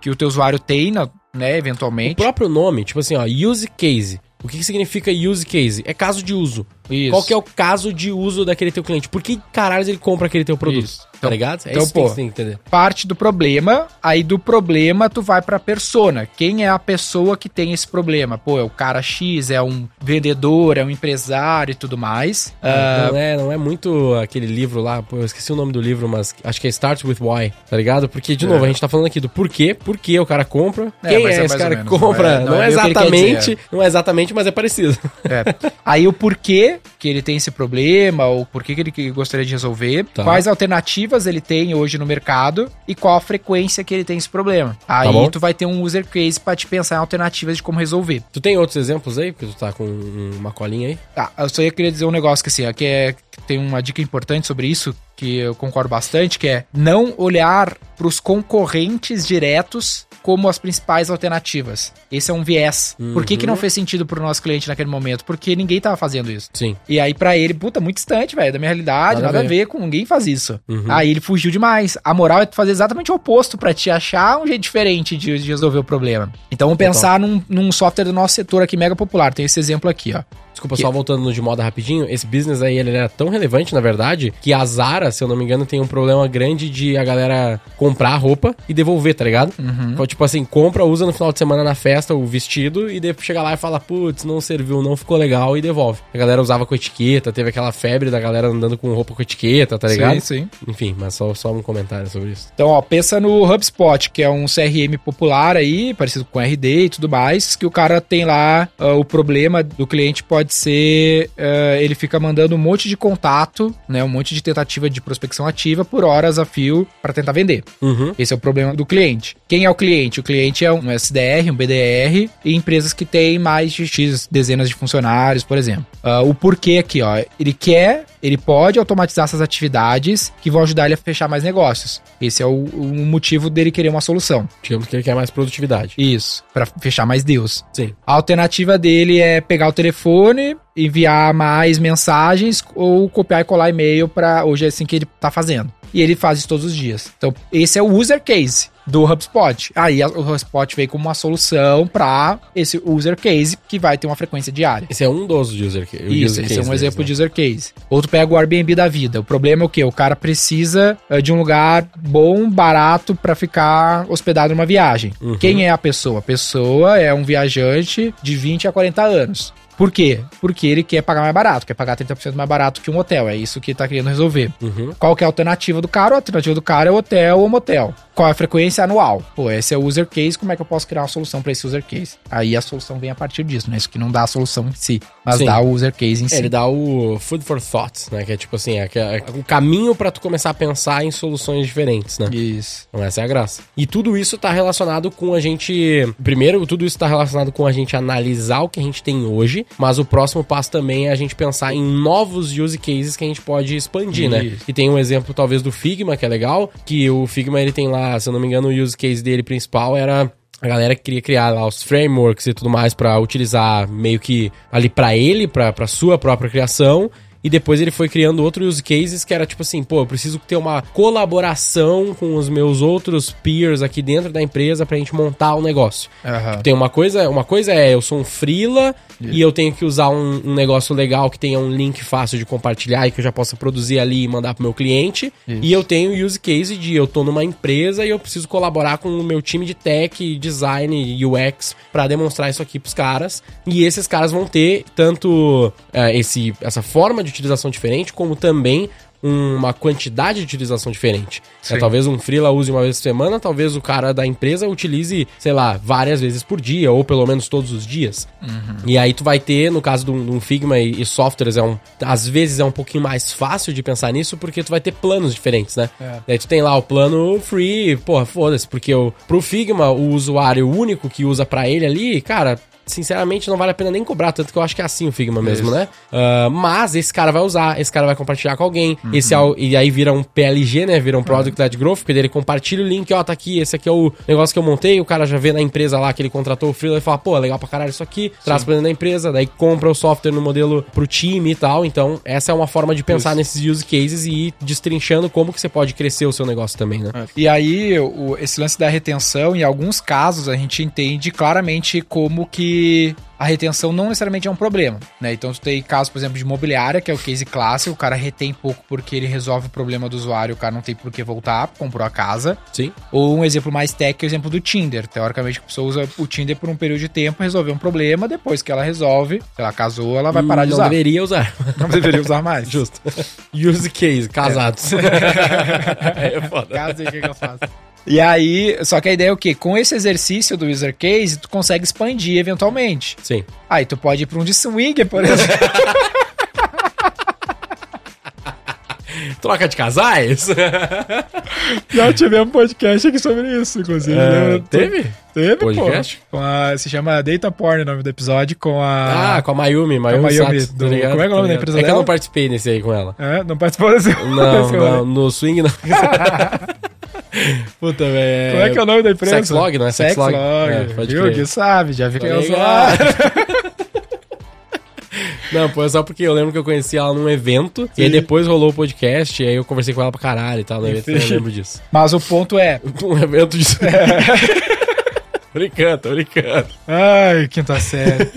que o teu usuário tem, né, eventualmente? O próprio nome, tipo assim, ó, use case. O que, que significa use case? É caso de uso. Isso. Qual que é o caso de uso daquele teu cliente? Por que caralho ele compra aquele teu produto? Isso. Tá então, ligado? É então, isso pô, que tem que entender. Parte do problema, aí do problema tu vai pra persona. Quem é a pessoa que tem esse problema? Pô, é o cara X, é um vendedor, é um empresário e tudo mais. Não, uh... não é, não é muito aquele livro lá, pô, eu esqueci o nome do livro, mas acho que é Start with Why, tá ligado? Porque, de novo, é. a gente tá falando aqui do porquê, por que o cara compra, é, quem é, é esse cara que compra. Não é, não, não é exatamente, não é exatamente, mas é parecido. É. Aí o porquê que ele tem esse problema, ou por que, que ele gostaria de resolver, tá. quais alternativas ele tem hoje no mercado e qual a frequência que ele tem esse problema. Aí tá tu vai ter um user case para te pensar em alternativas de como resolver. Tu tem outros exemplos aí? Porque tu tá com uma colinha aí? Tá, eu só ia querer dizer um negócio que assim, aqui é, tem uma dica importante sobre isso, que eu concordo bastante, que é não olhar para os concorrentes diretos como as principais alternativas. Esse é um viés. Uhum. Por que, que não uhum. fez sentido pro nosso cliente naquele momento? Porque ninguém tava fazendo isso. Sim. E aí, para ele, puta, muito distante, velho, da minha realidade, nada, nada a, ver. com ninguém faz isso. Uhum. Aí ele fugiu demais. A moral é fazer exatamente o oposto para te achar um jeito diferente de, de, resolver o problema. Então vamos pensar num, num software do nosso setor aqui mega popular. Tem esse exemplo aqui, ó. Desculpa, que... só voltando no de moda rapidinho, esse business aí ele era tão relevante, na verdade, que a Zara, se eu não me engano, tem um problema grande de a galera comprar roupa e devolver, tá ligado? Uhum. Então, tipo assim, compra, usa no final de semana na festa o vestido e depois chega lá e fala, putz, não serviu, não ficou legal e devolve. A galera usava com etiqueta, teve aquela febre da galera andando com roupa com etiqueta, tá ligado? Sim, sim. Enfim, mas só, só um comentário sobre isso. Então, ó, pensa no HubSpot, que é um CRM popular aí, parecido com RD e tudo mais, que o cara tem lá uh, o problema do cliente pode ser uh, ele fica mandando um monte de contato, né? Um monte de tentativa de prospecção ativa por horas a fio para tentar vender. Uhum. Esse é o problema do cliente. Quem é o cliente? O cliente é um SDR, um BDR e empresas que têm mais de X dezenas de funcionários, por exemplo. Uh, o porquê aqui, ó. Ele quer, ele pode automatizar essas atividades que vão ajudar ele a fechar mais negócios. Esse é o, o motivo dele querer uma solução. Digamos que ele quer mais produtividade. Isso, para fechar mais deals. Sim. A alternativa dele é pegar o telefone, enviar mais mensagens ou copiar e colar e-mail para hoje é assim que ele tá fazendo. E ele faz isso todos os dias. Então, esse é o user case do HubSpot. Aí o HubSpot veio como uma solução para esse user case que vai ter uma frequência diária. Esse é um dos user, Isso, user esse é um exemplo né? de user case. Outro pega o Airbnb da vida. O problema é o quê? O cara precisa uh, de um lugar bom, barato para ficar hospedado numa viagem. Uhum. Quem é a pessoa? A pessoa é um viajante de 20 a 40 anos. Por quê? Porque ele quer pagar mais barato, quer pagar 30% mais barato que um hotel. É isso que ele tá querendo resolver. Uhum. Qual que é a alternativa do cara? A alternativa do cara é hotel ou motel. Qual é a frequência anual? Pô, esse é o user case, como é que eu posso criar uma solução para esse user case? Aí a solução vem a partir disso, né? Isso que não dá a solução em si, mas Sim. dá o user case em É, si. ele dá o food for thought, né? Que é tipo assim, é, é o caminho pra tu começar a pensar em soluções diferentes, né? Isso. Então essa é a graça. E tudo isso tá relacionado com a gente. Primeiro, tudo isso tá relacionado com a gente analisar o que a gente tem hoje, mas o próximo passo também é a gente pensar em novos use cases que a gente pode expandir, né? Isso. E tem um exemplo, talvez, do Figma, que é legal, que o Figma ele tem lá, se eu não me engano, o use case dele principal era. A galera que queria criar lá os frameworks e tudo mais pra utilizar meio que ali pra ele, pra sua própria criação. E depois ele foi criando outros use cases que era tipo assim, pô, eu preciso ter uma colaboração com os meus outros peers aqui dentro da empresa pra gente montar o negócio. Aham. Tem uma coisa, uma coisa é eu sou um freela e eu tenho que usar um, um negócio legal que tenha um link fácil de compartilhar e que eu já possa produzir ali e mandar pro meu cliente. Isso. E eu tenho o use case de eu tô numa empresa e eu preciso colaborar com o meu time de tech, design, UX pra demonstrar isso aqui pros caras. E esses caras vão ter tanto é, esse, essa forma de utilização diferente, como também uma quantidade de utilização diferente. É, talvez um freela use uma vez por semana, talvez o cara da empresa utilize, sei lá, várias vezes por dia, ou pelo menos todos os dias. E aí tu vai ter, no caso de um, de um Figma e, e softwares, é um, às vezes é um pouquinho mais fácil de pensar nisso, porque tu vai ter planos diferentes, né? É. Daí tu tem lá o plano free, porra, foda-se, porque o, pro Figma, o usuário único que usa pra ele ali, cara, sinceramente não vale a pena nem cobrar, tanto que eu acho que é assim o Figma mesmo, Isso. né? Ah, mas esse cara vai usar, esse cara vai compartilhar com alguém, Uhum. esse é o- e aí vira um PLG, né? Vira um Product Led Growth, porque ele compartilha o link, ó, tá aqui, esse aqui é o negócio que eu montei, o cara já vê na empresa lá que ele contratou o freela e fala, pô, é legal pra caralho isso aqui, traz pra dentro da empresa, daí compra o software no modelo pro time e tal. Então, essa é uma forma de pensar nesses use cases e ir destrinchando como que você pode crescer o seu negócio também, né? E aí, o- esse lance da retenção, em alguns casos, a gente entende claramente como que a retenção não necessariamente é um problema, né? Então, tu tem casos, por exemplo, de imobiliária, que é o case clássico, o cara retém pouco porque ele resolve o problema do usuário, o cara não tem por que voltar, comprou a casa. Sim. Ou um exemplo mais tech, é o exemplo do Tinder. Teoricamente, a pessoa usa o Tinder por um período de tempo, resolveu um problema, depois que ela resolve, se ela casou, ela vai parar de não usar. deveria usar. Não deveria usar mais. Justo. Use case, casados. É, foda. Casa, o que eu faço? E aí, só que a ideia é o quê? Com esse exercício do user case, tu consegue expandir eventualmente. Sim. Aí tu pode ir pra um de swinger, por exemplo. Troca de casais? Já tivemos um podcast aqui sobre isso, inclusive. É, né? teve? Teve, Podcast? pô. Com a, se chama Data Porn o nome do episódio, com a... Ah, com a Mayumi, Mayumi, Mayumi, Sachs, do- como é que é o nome da ligado? empresa É que eu dela? não participei nesse aí com ela. É, não participou desse... Não, desse não, no swing não. Puta, velho. Como é que é o nome da empresa? Sexlog, não é Sexlog? Sexlog. É, Viu? crer. Que sabe, já vi que Tá eu. Não, pô, é só porque eu lembro que eu conheci ela num evento, e aí Sim. depois rolou o podcast, e aí eu conversei com ela pra caralho e tal, no evento, eu Sim. lembro disso. Mas o ponto é... Um evento de... brincando, tô brincando. Ai, quinta série.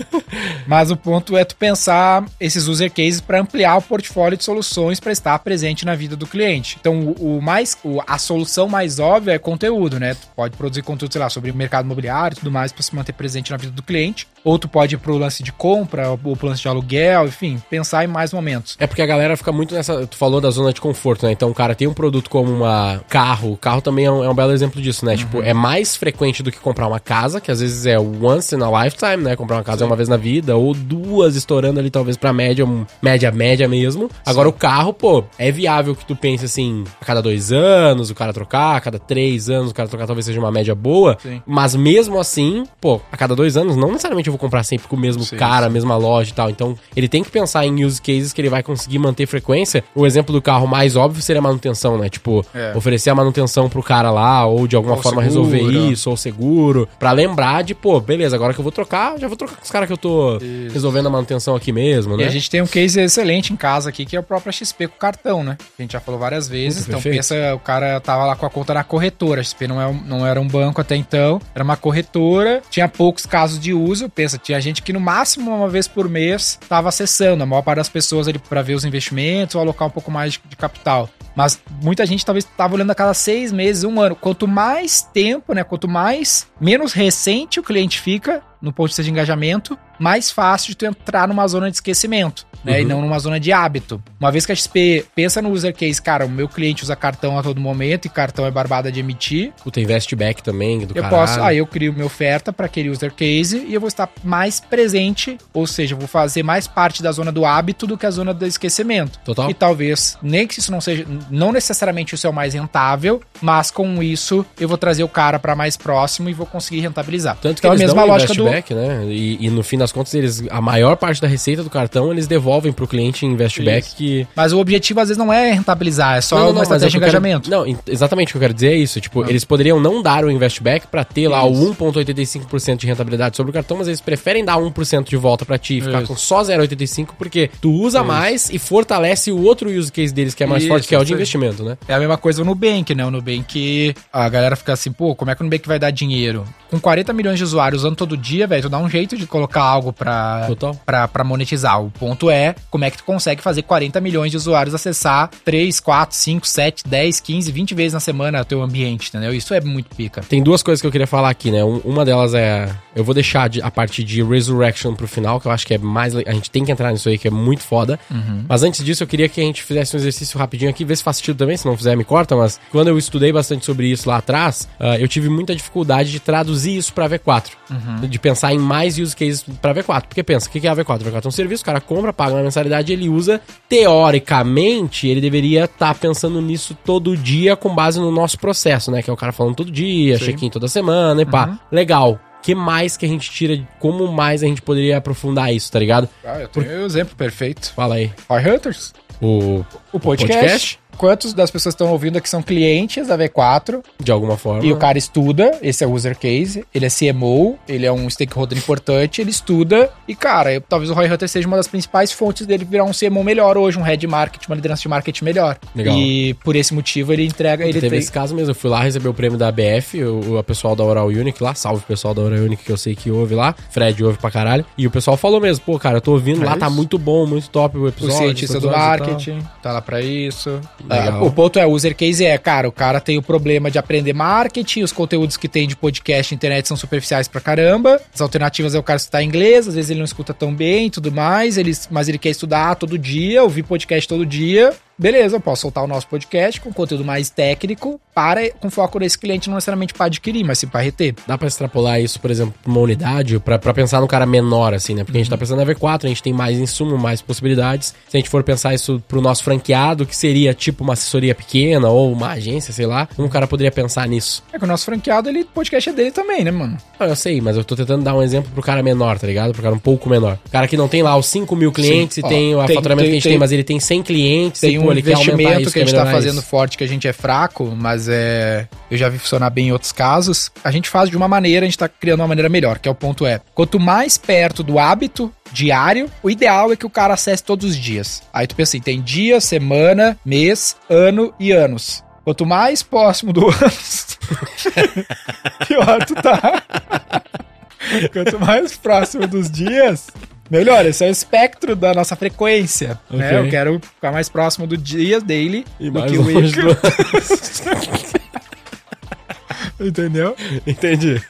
Mas o ponto é tu pensar esses user cases para ampliar o portfólio de soluções para estar presente na vida do cliente. Então, o, o mais, o- a solução mais óbvia é conteúdo, né? Tu pode produzir conteúdo, sei lá, sobre mercado imobiliário e tudo mais para se manter presente na vida do cliente. Ou tu pode ir pro lance de compra, ou pro lance de aluguel, enfim, pensar em mais momentos. É porque a galera fica muito nessa. Tu falou da zona de conforto, né? Então o cara tem um produto como uma carro. O carro também é um, é um belo exemplo disso, né? Tipo, é mais frequente do que comprar uma casa, que às vezes é once in a lifetime, né? Comprar uma casa é uma vez na vida, ou duas estourando ali, talvez pra média, média, média mesmo. Agora o carro, pô, é viável que tu pense assim, a cada dois anos o cara trocar, a cada três anos o cara trocar talvez seja uma média boa. Sim. Mas mesmo assim, pô, a cada dois anos, não necessariamente eu vou comprar sempre com o mesmo Sim, cara, a mesma loja e tal. Então, ele tem que pensar em use cases que ele vai conseguir manter frequência. O exemplo do carro mais óbvio seria a manutenção, né? Tipo, É. oferecer a manutenção pro cara lá, ou de alguma Ou forma seguro. resolver isso, ou seguro. Pra lembrar de, pô, beleza, agora que eu vou trocar, já vou trocar com os caras que eu tô Isso. Resolvendo a manutenção aqui mesmo, E né? a gente tem um case excelente em casa aqui, que é o próprio XP com cartão, né? A gente já falou várias vezes. Puta, então perfeito. pensa, o cara tava lá com a conta na corretora. A XP não, é não era um banco até então, era uma corretora, tinha poucos casos de uso. Pensa, tinha gente que no máximo uma vez por mês tava acessando. A maior parte das pessoas ali para ver os investimentos ou alocar um pouco mais de, de capital. Mas muita gente talvez tava olhando a cada seis meses, um ano. Quanto mais tempo, né? Quanto mais menos recente o cliente fica, no ponto de vista de engajamento, mais fácil de tu entrar numa zona de esquecimento, né? Uhum. E não numa zona de hábito. Uma vez que a XP pensa no user case, cara, o meu cliente usa cartão a todo momento e cartão é barbada de emitir, Puta, investback também, do eu caralho. posso, aí eu crio minha oferta para aquele user case e eu vou estar mais presente, ou seja, eu vou fazer mais parte da zona do hábito do que a zona do esquecimento. Total. E talvez, nem que isso não seja, não necessariamente isso é o mais rentável, mas com isso eu vou trazer o cara para mais próximo e vou conseguir rentabilizar. Tanto que então a eles mesma dão lógica do né? E, e no fim das contas, eles, a maior parte da receita do cartão eles devolvem pro cliente em investback Isso. que. Mas o objetivo às vezes não é rentabilizar, é só Não, não, uma não, é estratégia de o que eu quero- engajamento. Não, exatamente o que eu quero dizer é isso. Tipo, eles poderiam não dar o investback pra ter lá Isso. o 1,85% de rentabilidade sobre o cartão, mas eles preferem dar 1% de volta pra ti e ficar Isso. com só 0,85% porque tu usa mais e fortalece o outro use case deles que é mais Isso, forte, que é o de isso investimento, né? É a mesma coisa no Nubank, né? O Nubank, a galera fica assim, pô, como é que o Nubank vai dar dinheiro? Com 40 milhões de usuários usando todo dia, velho, tu dá um jeito de colocar algo pra, Total. pra, pra monetizar. O ponto é, como é que tu consegue fazer 40 milhões de usuários acessar 3, 4, 5, 7, 10, 15, 20 vezes na semana o teu ambiente, entendeu? Isso é muito pica. Tem duas coisas que eu queria falar aqui, né? Um- uma delas é. Eu vou deixar de- a parte de Resurrection pro final, que eu acho que é mais. A gente tem que entrar nisso aí, que é muito foda. Mas antes disso, eu queria que a gente fizesse um exercício rapidinho aqui, ver se faz sentido também. Se não fizer, me corta. Mas quando eu estudei bastante sobre isso lá atrás, ah, eu tive muita dificuldade de traduzir isso pra V4. De pensar em mais use cases pra V4. Porque pensa, o que é a V4? V4 é um serviço, o cara compra, paga uma mensalidade, ele usa. Teoricamente, ele deveria estar pensando nisso todo dia com base no nosso processo, né? Que é o cara falando todo dia, check-in toda semana e pá. Legal. que mais que a gente tira? Como mais a gente poderia aprofundar isso, tá ligado? Ah, eu tenho o exemplo perfeito. Fala aí. Roy Hunters. O, O podcast. podcast? Quantos das pessoas que estão ouvindo aqui são clientes da V4 de alguma forma. e o cara estuda, esse é o user case, ele é CMO, ele é um stakeholder importante, ele estuda e, cara, eu- talvez o Roy Hunter seja uma das principais fontes dele virar um CMO melhor hoje, um head market, uma liderança de marketing melhor. Legal. E por esse motivo ele entrega, ele Teve tem... esse caso mesmo, eu fui lá receber o prêmio da ABF, o, o pessoal da Oral Unique lá, salve o pessoal da Oral Unique que eu sei que ouve lá, Fred ouve pra caralho, e o pessoal falou mesmo, pô, cara, eu tô ouvindo É lá, tá isso. muito bom, muito top o O episódio. cientista os do marketing, tá lá pra isso. Legal. Ah, o ponto é, o user case é, cara, o cara tem o problema de aprender marketing, os conteúdos que tem de podcast e internet são superficiais pra caramba. As alternativas é o cara escutar inglês, às vezes ele não escuta tão bem e tudo mais, ele, mas ele quer estudar todo dia, ouvir podcast todo dia. Beleza, eu posso soltar o nosso podcast com conteúdo mais técnico para com foco nesse cliente não necessariamente para adquirir, mas sim para reter. Dá pra extrapolar isso, por exemplo, pra uma unidade, pra pensar num cara menor, assim, né? Porque a gente tá pensando na V4, a gente tem mais insumo, mais possibilidades. Se a gente for pensar isso pro nosso franqueado, que seria tipo uma assessoria pequena ou uma agência, sei lá, o cara poderia pensar nisso? É que o nosso franqueado, ele, o podcast é dele também, né, mano? Ah, eu sei, mas eu tô tentando dar um exemplo pro cara menor, tá ligado? Pro cara um pouco menor. O cara que não tem lá os 5 mil clientes Sim. e Ó, tem o faturamento tem- que a gente tem- tem, mas ele tem 100 clientes Tem e, um aumentar investimento isso, que a gente tá melhorar fazendo isso. forte que a gente é fraco, mas é. Eu já vi funcionar bem em outros casos. A gente faz de uma maneira, a gente tá criando uma maneira melhor, que é o ponto é. Quanto mais perto do hábito diário, o ideal é que o cara acesse todos os dias. Aí tu pensa assim, tem dia, semana, mês, ano e anos. Quanto mais próximo do anos, pior tu tá. Quanto mais próximo dos dias, melhor. Esse é o espectro da nossa frequência. Né? Ok. Eu quero ficar mais próximo do dia daily E do mais que o week. do... Entendeu? Entendi.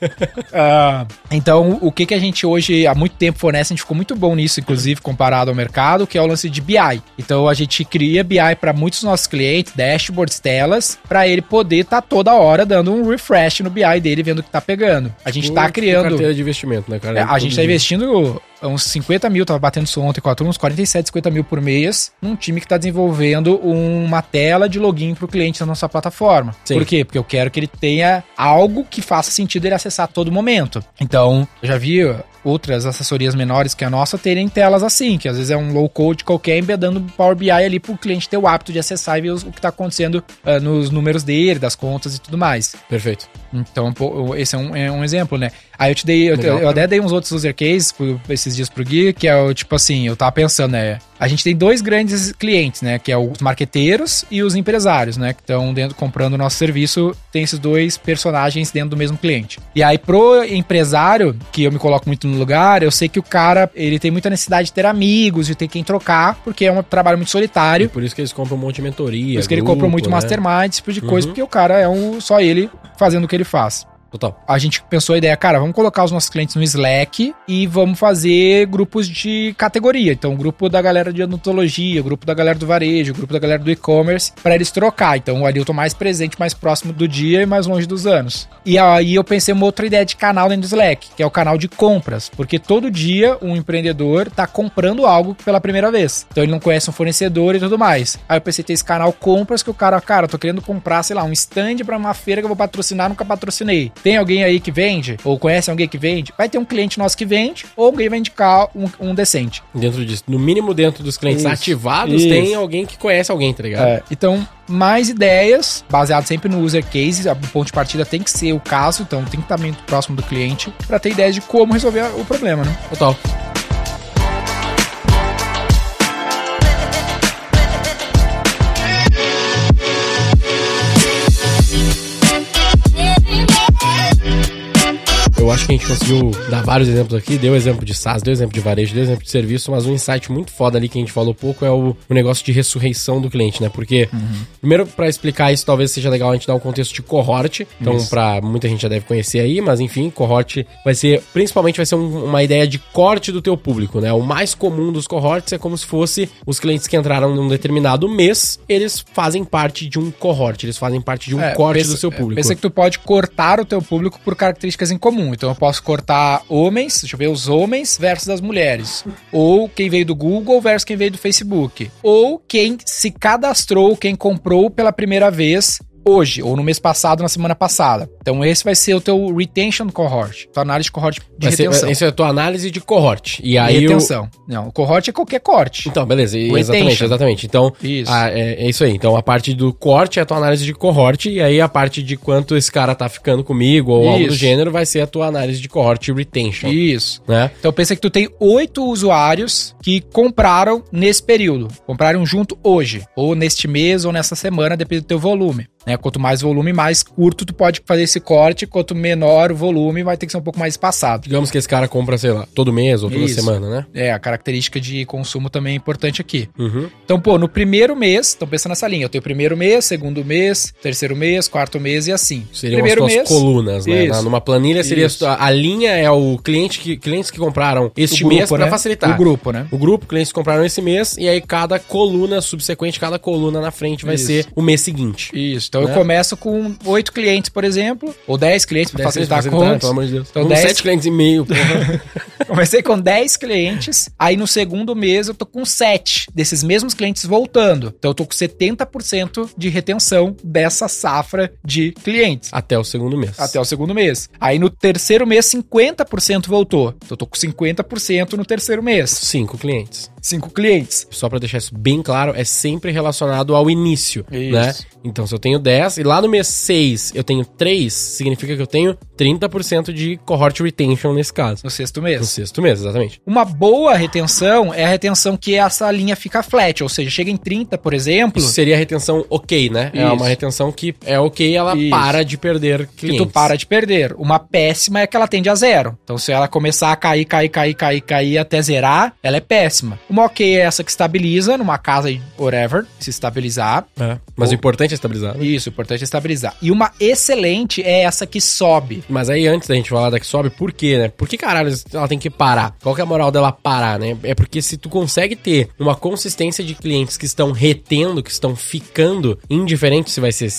Ah, então, o que, que a gente hoje, há muito tempo, fornece, a gente ficou muito bom nisso, inclusive, comparado ao mercado, que é o lance de BI. Então, a gente cria BI para muitos dos nossos clientes, dashboards, telas, para ele poder estar toda hora dando um refresh no BI dele, vendo o que tá pegando. A gente tá Tipo criando. carteira de investimento, né, cara? É, a gente tá dia. investindo uns 50 mil, tava batendo isso ontem com a turma, uns 47, 50 mil por mês, num time que tá desenvolvendo uma tela de login pro cliente na nossa plataforma. Sim. Por quê? Porque eu quero que ele tenha algo que faça sentido ele acessar a todo momento. Então, eu já vi outras assessorias menores que a nossa terem telas assim, que às vezes é um low code qualquer embedando o Power BI ali pro cliente ter o hábito de acessar e ver o que tá acontecendo ah, nos números dele, das contas e tudo mais. Perfeito. Então, pô, esse é um, é um exemplo, né? Aí eu te dei, eu, eu até dei uns outros user cases pro- esses dias pro Gui, que é o tipo assim, eu tava pensando, né? A gente tem dois grandes clientes, né? Que é os marqueteiros e os empresários, né? Que estão dentro comprando o nosso serviço, tem esses dois personagens dentro do mesmo cliente. E aí, pro empresário, que eu me coloco muito no lugar, eu sei que o cara, ele tem muita necessidade de ter amigos, de ter quem trocar, porque é um trabalho muito E solitário. por isso que eles compram um monte de mentoria. Por isso que ele compra muito né? mastermind, esse tipo de coisa, Uhum. porque o cara é um, só ele fazendo o que ele faz. Total. A gente pensou a ideia, cara, vamos colocar os nossos clientes no Slack e vamos fazer grupos de categoria. Então, grupo da galera de odontologia, grupo da galera do varejo, grupo da galera do e-commerce, para eles trocar. Então, ali eu tô mais presente, mais próximo do dia e mais longe dos anos. E aí eu pensei uma outra ideia de canal dentro do Slack, que é o canal de compras, porque todo dia um empreendedor tá comprando algo pela primeira vez. Então ele não conhece um fornecedor e tudo mais. Aí eu pensei ter esse canal compras que o cara, cara, tô querendo comprar, sei lá, um stand para uma feira que eu vou patrocinar, nunca patrocinei. Tem alguém aí que vende? Ou conhece alguém que vende? Vai ter um cliente nosso que vende, ou alguém vai indicar um, um decente. Dentro disso, no mínimo dentro dos clientes Isso, ativados, isso. tem alguém que conhece alguém, tá ligado? É, então, mais ideias, baseado sempre no user case. O ponto de partida tem que ser o caso, então tem que estar muito próximo do cliente para ter ideias de como resolver o problema, né? Total. Eu acho que a gente conseguiu dar vários exemplos aqui. Deu exemplo de SaaS, deu exemplo de varejo, deu exemplo de serviço, mas um insight muito foda ali que a gente falou pouco é o, o negócio de ressurreição do cliente, né? Porque, primeiro, pra explicar isso, talvez seja legal a gente dar um contexto de cohort. Então, pra muita gente já deve conhecer aí, mas enfim, cohort vai ser, principalmente vai ser um- uma ideia de corte do teu público, né? O mais comum dos cohorts é como se fosse os clientes que entraram num determinado mês, eles fazem parte de um cohort, eles fazem parte de um É, corte pensa- do seu público. Pensa que tu pode cortar o teu público por características em comum. Então eu posso cortar homens, deixa eu ver, os homens versus as mulheres. Ou quem veio do Google versus quem veio do Facebook. Ou quem se cadastrou, quem comprou pela primeira vez hoje, ou no mês passado, na semana passada. Então esse vai ser o teu retention cohort, tua análise de cohort de Vai ser, retenção. essa é a tua análise de cohort. E aí o- retenção. Não, o cohort é qualquer corte. Então, beleza, e- O exatamente, exatamente. Então, Isso. a- é, é isso aí. Então, a parte do corte é a tua análise de cohort, e aí a parte de quanto esse cara tá ficando comigo ou algo do Isso. gênero vai ser a tua análise de cohort e retention, Isso. né? Então pensa que tu tem oito usuários que compraram nesse período. Compraram junto hoje, ou neste mês, ou nessa semana, depende do teu volume. Né? Quanto mais volume, mais curto tu pode fazer esse corte. Quanto menor o volume, vai ter que ser um pouco mais espaçado. Digamos que esse cara compra, sei lá, todo mês ou toda Isso. semana, né? É, a característica de consumo também é importante aqui. Uhum. Então, pô, no primeiro mês, então pensa nessa linha. Eu tenho primeiro mês, segundo mês, terceiro mês, quarto mês e assim. Seriam primeiro as tuas colunas, né? Isso. Numa planilha seria a, a linha é o cliente que clientes que compraram este o mês grupo, pra né? facilitar. O grupo, né? O grupo, clientes que compraram esse mês, e aí cada coluna subsequente, cada coluna na frente vai Isso. ser o mês seguinte. Isso. Então Né? eu começo com oito clientes, por exemplo, ou dez clientes para facilitar a conta. Pelo amor de Deus. Então, Então, 10 sete clientes e meio, porra. Comecei com 10 clientes, aí no segundo mês eu tô com 7 desses mesmos clientes voltando. Então eu tô com 70% de retenção dessa safra de clientes. Até o segundo mês. Até o segundo mês. Aí no terceiro mês, 50% voltou. Então eu tô com 50% no terceiro mês. Cinco clientes. 5 clientes. Só pra deixar isso bem claro, é sempre relacionado ao início, Isso. né? Então, se eu tenho 10 e lá no mês 6 eu tenho 3, significa que eu tenho 30% de cohort retention nesse caso. No sexto No mês. Sexto mês, exatamente. Uma boa retenção é a retenção que essa linha fica flat, ou seja, chega em 30, por exemplo, Isso seria a retenção ok, né? É Isso. uma retenção que é ok, ela Isso. para de perder que clientes. tu para de perder. Uma péssima é que ela tende a zero. Então, se ela começar a cair, cair, cair, cair, cair até zerar, ela é péssima. Uma ok é essa que estabiliza numa casa e whatever, se estabilizar. É, Mas o importante é estabilizar. né? Isso, o importante é estabilizar. E uma excelente é essa que sobe. Mas aí, antes da gente falar da que sobe, por quê, né? Por que caralho ela tem que parar? Qual que é a moral dela parar, né? É porque se tu consegue ter uma consistência de clientes que estão retendo, que estão ficando, indiferente se vai ser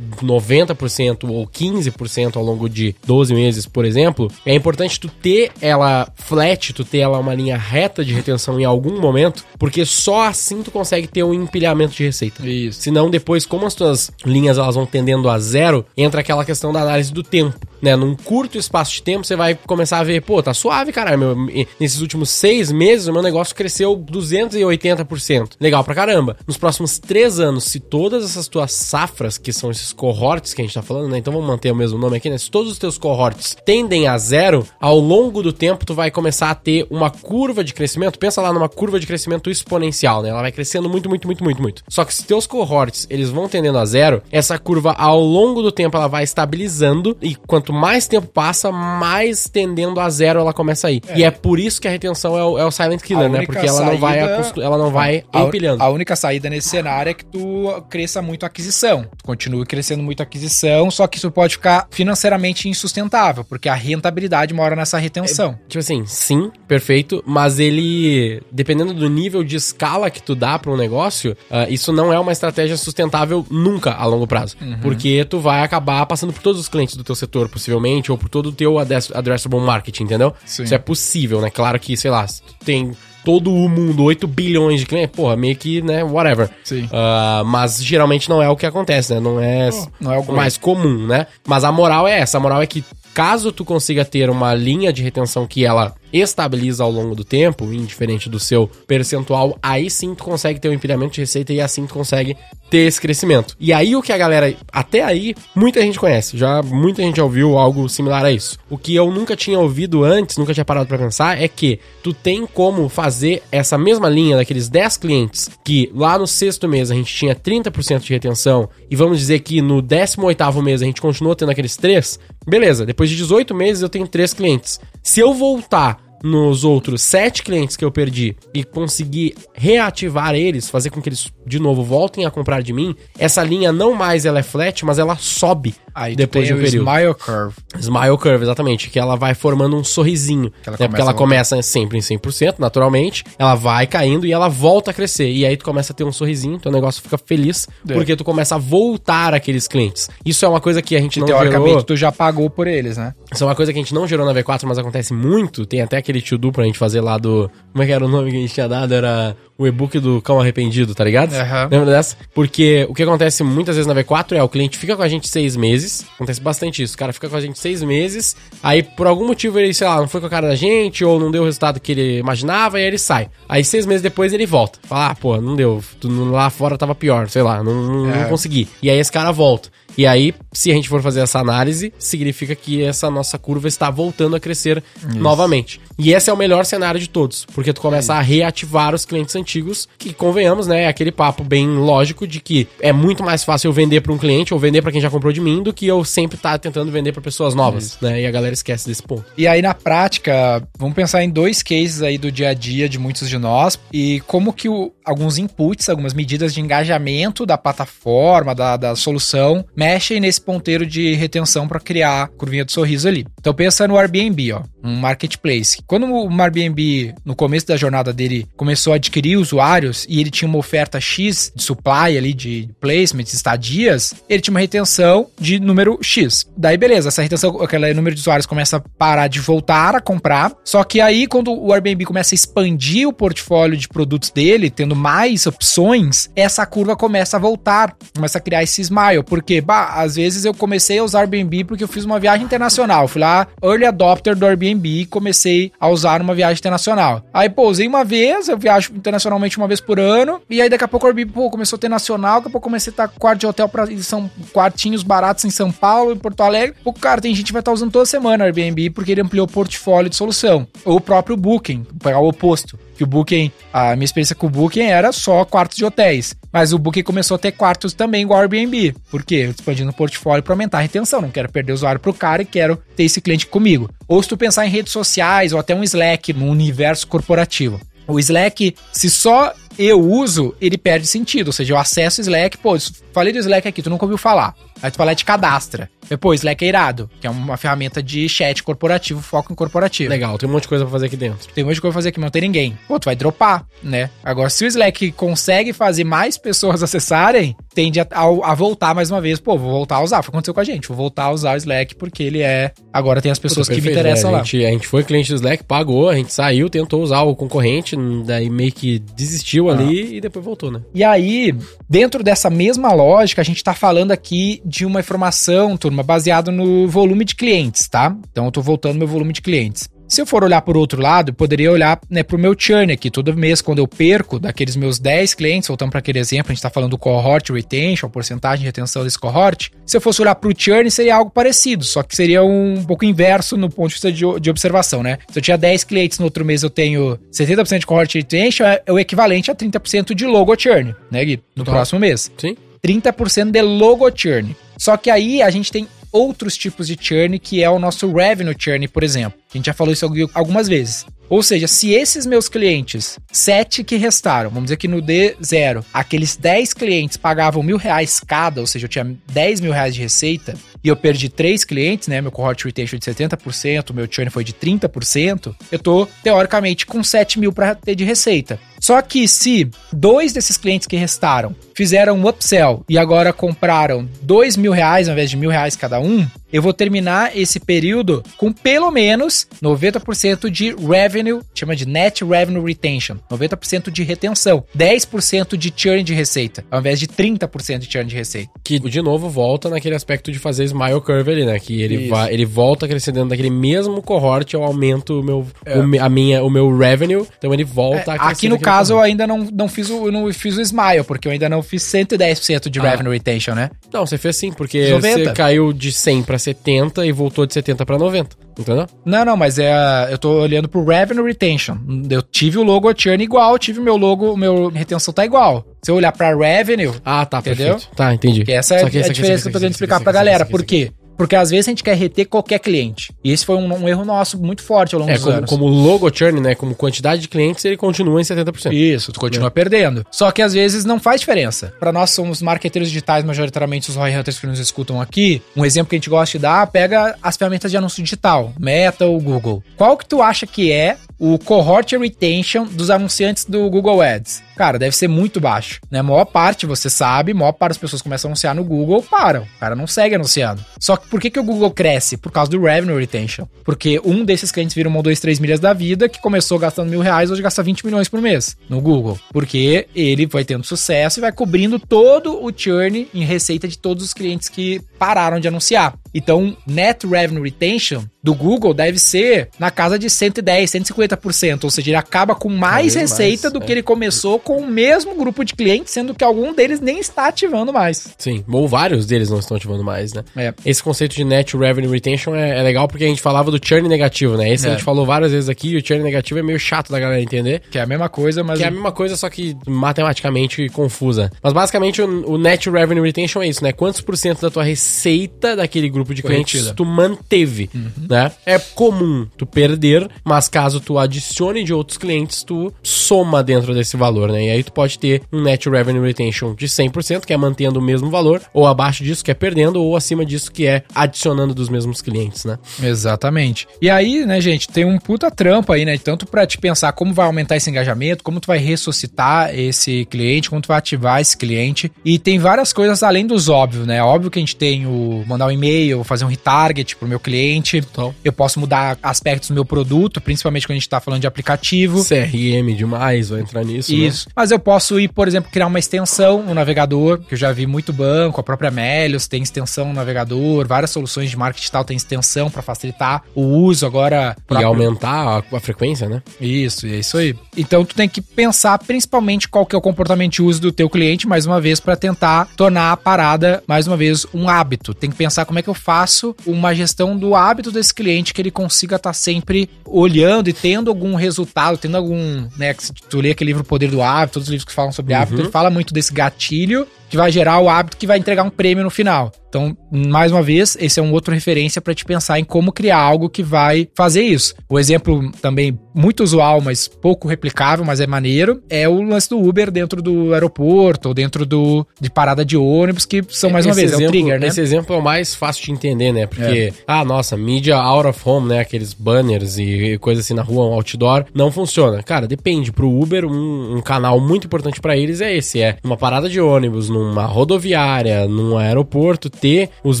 90% ou 15% ao longo de 12 meses, por exemplo, é importante tu ter ela flat, tu ter ela uma linha reta de retenção em algum momento, porque só assim tu consegue ter um empilhamento de receita. Isso. Senão, depois, como as tuas linhas elas vão tendendo a zero, entra aquela questão da análise do tempo. Né? Num curto espaço de tempo, você vai começar a ver, pô, tá suave, caralho. Meu, nesses últimos seis meses, o meu negócio cresceu 280%. Legal pra caramba. Nos próximos três anos, se todas essas tuas safras, que são esses cohorts que a gente tá falando, né? Então vamos manter o mesmo nome aqui, né? Se todos os teus cohorts tendem a zero, ao longo do tempo, tu vai começar a ter uma curva de crescimento. Pensa lá numa curva de crescimento exponencial, né? Ela vai crescendo muito, muito, muito, muito, muito. Só que se teus cohorts, eles vão tendendo a zero, essa curva ao longo do tempo ela vai estabilizando e quanto mais tempo passa, mais tendendo a zero ela começa a ir. E é por isso que a retenção é o, é o Silent Killer, né? Porque ela não vai, saída- ela não vai A, empilhando. a única saída nesse cenário é que tu cresça muito a aquisição. Tu continue crescendo muito a aquisição, só que isso pode ficar financeiramente insustentável, porque a rentabilidade mora nessa retenção. Tipo assim, sim, perfeito, mas ele, dependendo do nível de escala que tu dá para um negócio, ah, isso não é uma estratégia sustentável nunca a longo prazo. Porque tu vai acabar passando por todos os clientes do teu setor, possivelmente, ou por todo o teu address- addressable marketing, entendeu? Sim. Isso é possível, né? Claro que, sei lá, tem todo o mundo, 8 bilhões de clientes, porra, meio que, né, whatever. Sim. Ah, mas geralmente não é o que acontece, né? Não é, não é o mais comum, né? Mas a moral é essa, a moral é que caso tu consiga ter uma linha de retenção que ela estabiliza ao longo do tempo, indiferente do seu percentual, aí sim tu consegue ter um empilhamento de receita e assim tu consegue ter esse crescimento. E aí o que a galera, até aí, muita gente conhece, já muita gente já ouviu algo similar a isso. O que eu nunca tinha ouvido antes, nunca tinha parado pra pensar, é que tu tem como fazer essa mesma linha daqueles 10 clientes que lá no sexto mês a gente tinha 30% de retenção e vamos dizer que no 18º mês a gente continuou tendo aqueles 3, beleza, depois de 18 meses eu tenho 3 clientes. Se eu voltar nos outros sete clientes que eu perdi e conseguir reativar eles, fazer com que eles de novo voltem a comprar de mim, essa linha não mais ela é flat, mas ela sobe Aí depois de tem um o período. Smile Curve. Smile Curve, exatamente, que ela vai formando um sorrisinho. Que ela né? Porque começa ela começa sempre em 100%, naturalmente, ela vai caindo e ela volta a crescer. E aí tu começa a ter um sorrisinho, teu negócio fica feliz, É. porque tu começa a voltar aqueles clientes. Isso é uma coisa que a gente Que não teoricamente gerou... tu já pagou por eles, né? Isso é uma coisa que a gente não gerou na V4, mas acontece muito. Tem até aquele to-do pra gente fazer lá do... Como é que era o nome que a gente tinha dado? Era o e-book do cão arrependido, tá ligado? Aham. Lembra dessa? Porque o que acontece muitas vezes na V4 é o cliente fica com a gente seis meses. Acontece bastante isso. O cara fica com a gente seis meses. Aí, por algum motivo, ele, sei lá, não foi com a cara da gente, ou não deu o resultado que ele imaginava, e aí ele sai. Aí, seis meses depois, ele volta. Fala, ah, pô, não deu. Lá fora tava pior, sei lá, não, não, não É. consegui. E aí esse cara volta. E aí, se a gente for fazer essa análise, significa que essa nossa curva está voltando a crescer novamente. E esse é o melhor cenário de todos, porque tu começa a reativar os clientes antigos, que convenhamos, né, é aquele papo bem lógico de que é muito mais fácil eu vender para um cliente ou vender para quem já comprou de mim do que eu sempre estar tentando vender para pessoas novas, né? E a galera esquece desse ponto. E aí, na prática, vamos pensar em dois cases aí do dia a dia de muitos de nós e como que o- alguns inputs, algumas medidas de engajamento da plataforma, da, da solução, mexem nesse ponteiro de retenção para criar a curvinha do sorriso ali. Então pensa no Airbnb, ó, um marketplace. Quando o Airbnb, no começo da jornada dele, começou a adquirir usuários e ele tinha uma oferta X de supply ali, de placements, estadias, ele tinha uma retenção de número X. Daí, beleza, essa retenção, aquele número de usuários começa a parar de voltar a comprar. Só que aí, quando o Airbnb começa a expandir o portfólio de produtos dele, tendo mais opções, essa curva começa a voltar, começa a criar esse smile. Porque, bah, às vezes eu comecei a usar Airbnb porque eu fiz uma viagem internacional. Fui lá, early adopter do Airbnb, e comecei a usar uma viagem internacional. Aí, pô, usei uma vez, eu viajo internacionalmente uma vez por ano, e aí daqui a pouco o Airbnb, pô, começou a ter nacional, daqui a pouco comecei a estar quarto de hotel pra, e são quartinhos baratos em São Paulo, em Porto Alegre. Pô, cara, tem gente que vai estar usando toda semana o Airbnb porque ele ampliou o portfólio de solução. Ou o próprio Booking, pegar o oposto. Que o Booking, a minha experiência com o Booking era só quartos de hotéis. Mas o Booking começou a ter quartos também igual ao Airbnb. Por quê? Expandindo o portfólio para aumentar a retenção. Não quero perder o usuário pro cara e quero ter esse cliente comigo. Ou se tu pensar em redes sociais ou até um Slack no universo corporativo. O Slack, se só eu uso, ele perde sentido. Ou seja, eu acesso o Slack, pô, falei do Slack aqui, tu nunca ouviu falar. Aí tu vai lá e te cadastra. Depois, Slack é irado, que é uma ferramenta de chat corporativo, foco em corporativo. Legal, tem um monte de coisa pra fazer aqui dentro. Tem um monte de coisa pra fazer aqui, mas não tem ninguém. Pô, tu vai dropar, né? Agora, se o Slack consegue fazer mais pessoas acessarem, tende a, a- a voltar mais uma vez. Pô, vou voltar a usar. Foi o que aconteceu com a gente. Vou voltar a usar o Slack porque ele é. Agora tem as pessoas Puta, que me perfeito, interessam né? lá. A gente, a gente foi cliente do Slack, pagou, a gente saiu, tentou usar o concorrente, daí meio que desistiu ali e depois voltou, né? E aí, dentro dessa mesma lógica, a gente tá falando aqui de uma informação, turma, baseada no volume de clientes, tá? Então eu tô voltando meu volume de clientes. Se eu for olhar por outro lado, eu poderia olhar né, para o meu churn aqui. Todo mês, quando eu perco daqueles meus 10 clientes, voltando para aquele exemplo, a gente está falando do cohort retention, a porcentagem de retenção desse cohort. Se eu fosse olhar para o churn, seria algo parecido, só que seria um pouco inverso no ponto de vista de, de observação, né? Se eu tinha 10 clientes, no outro mês eu tenho 70% de cohort retention, é, é o equivalente a 30% de logo churn, né, Gui? No Total. próximo mês. Sim. 30% de logo churn. Só que aí a gente tem outros tipos de churn, que é o nosso revenue churn, por exemplo. A gente já falou isso algumas vezes. Ou seja, se esses meus clientes, sete que restaram, vamos dizer que no D0, aqueles 10 clientes pagavam mil reais cada, ou seja, eu tinha 10 mil reais de receita, e eu perdi três clientes, né? Meu cohort retention de 70%, meu churn foi de 30%, eu tô, teoricamente, com 7 mil para ter de receita. Só que se dois desses clientes que restaram fizeram um upsell e agora compraram dois mil reais ao invés de mil reais cada um, eu vou terminar esse período com pelo menos 90% de revenue, chama de net revenue retention, 90% de retenção, 10% de churn de receita, ao invés de 30% de churn de receita. Que, de novo, volta naquele aspecto de fazer smile curve ali, né? Que ele, vai, ele volta crescendo daquele mesmo cohort, eu aumento o meu, é. o, a minha, o meu revenue, então ele volta é, a Aqui no caso eu ainda não, não, fiz o, não fiz o smile, porque eu ainda não fiz 110% de ah. revenue retention, né? Não, você fez sim, porque 90. você caiu de 100 para 70 e voltou de 70 para 90. Entendeu? Não, não, mas é. Eu tô olhando pro revenue retention. Eu tive o logo churn igual, tive o meu logo, meu retenção tá igual. Se eu olhar pra revenue. Ah, tá, entendeu? Perfeito. Tá, entendi. Que essa é, aqui, é a diferença que eu tô tentando explicar pra galera. Por quê? Porque às vezes a gente quer reter qualquer cliente. E esse foi um, um erro nosso muito forte ao longo é, dos como, anos. Como logo churn, né? Como quantidade de clientes, ele continua em 70%. Isso, tu continua é. perdendo. Só que às vezes não faz diferença. Para nós somos marqueteiros digitais, majoritariamente os Roy Hunters que nos escutam aqui. Um exemplo que a gente gosta de dar, pega as ferramentas de anúncio digital, Meta ou Google. Qual que tu acha que é o cohort retention dos anunciantes do Google Ads? Cara, deve ser muito baixo, né? A maior parte, você sabe, a maior parte das pessoas começam a anunciar no Google, param. O cara não segue anunciando. Só que por que, que o Google cresce? Por causa do revenue retention. Porque um desses clientes vira uma, dois, três milhas da vida, que começou gastando mil reais, hoje gasta 20 milhões por mês no Google. Porque ele vai tendo sucesso e vai cobrindo todo o churn em receita de todos os clientes que pararam de anunciar. Então, net revenue retention do Google deve ser na casa de 110, 150%, ou seja, ele acaba com mais receita mais, do é. que ele começou com o mesmo grupo de clientes, sendo que algum deles nem está ativando mais. Sim, ou vários deles não estão ativando mais, né? É. Esse conceito de net revenue retention é, é, legal porque a gente falava do churn negativo, né? Esse é. a gente falou várias vezes aqui, e o churn negativo é meio chato da galera entender. Que é a mesma coisa, mas... Que é a mesma coisa, só que matematicamente confusa. Mas basicamente o, o net revenue retention é isso, né? Quantos por cento da tua receita daquele grupo de clientes tu manteve, uhum. né? É comum tu perder, mas caso tu adicione de outros clientes, tu soma dentro desse valor, né? E aí tu pode ter um net revenue retention de 100%, que é mantendo o mesmo valor, ou abaixo disso, que é perdendo, ou acima disso, que é adicionando dos mesmos clientes, né? Exatamente. E aí, né, gente, tem um puta trampo aí, né? Tanto para te pensar como vai aumentar esse engajamento, como tu vai ressuscitar esse cliente, como tu vai ativar esse cliente. E tem várias coisas além dos óbvios, né? Óbvio que a gente tem o mandar um e-mail, fazer um retarget pro meu cliente. Então. Eu posso mudar aspectos do meu produto, principalmente quando a gente tá falando de aplicativo. CRM demais, vai entrar nisso. Né? Isso. Né? Mas eu posso ir, por exemplo, criar uma extensão no navegador, que eu já vi muito banco, a própria Melios tem extensão no navegador, várias soluções de marketing digital tem extensão para facilitar o uso agora. E aumentar a, a, frequência, né? Isso, é isso aí. Então tu tem que pensar principalmente qual que é o comportamento de uso do teu cliente, mais uma vez, para tentar tornar a parada, mais uma vez, um hábito. Tem que pensar como é que eu faço uma gestão do hábito desse cliente que ele consiga estar tá sempre olhando e tendo algum resultado, tendo algum, né, se tu lê aquele livro Poder do Hábito, todos os livros que falam sobre uhum. hábito, ele fala muito desse gatilho que vai gerar o hábito que vai entregar um prêmio no final. Então, mais uma vez, esse é um outro referência para te pensar em como criar algo que vai fazer isso. O exemplo também muito usual, mas pouco replicável, mas é maneiro, é o lance do Uber dentro do aeroporto ou dentro do de parada de ônibus, que são mais esse uma vez exemplo, é o trigger, né? Esse exemplo é o mais fácil de entender, né? Porque, é. ah, nossa, mídia out of home, né? Aqueles banners e coisas assim na rua, um outdoor, não funciona. Cara, depende. Pro Uber, um, um canal muito importante para eles é esse: é uma parada de ônibus, numa rodoviária, num aeroporto, ter os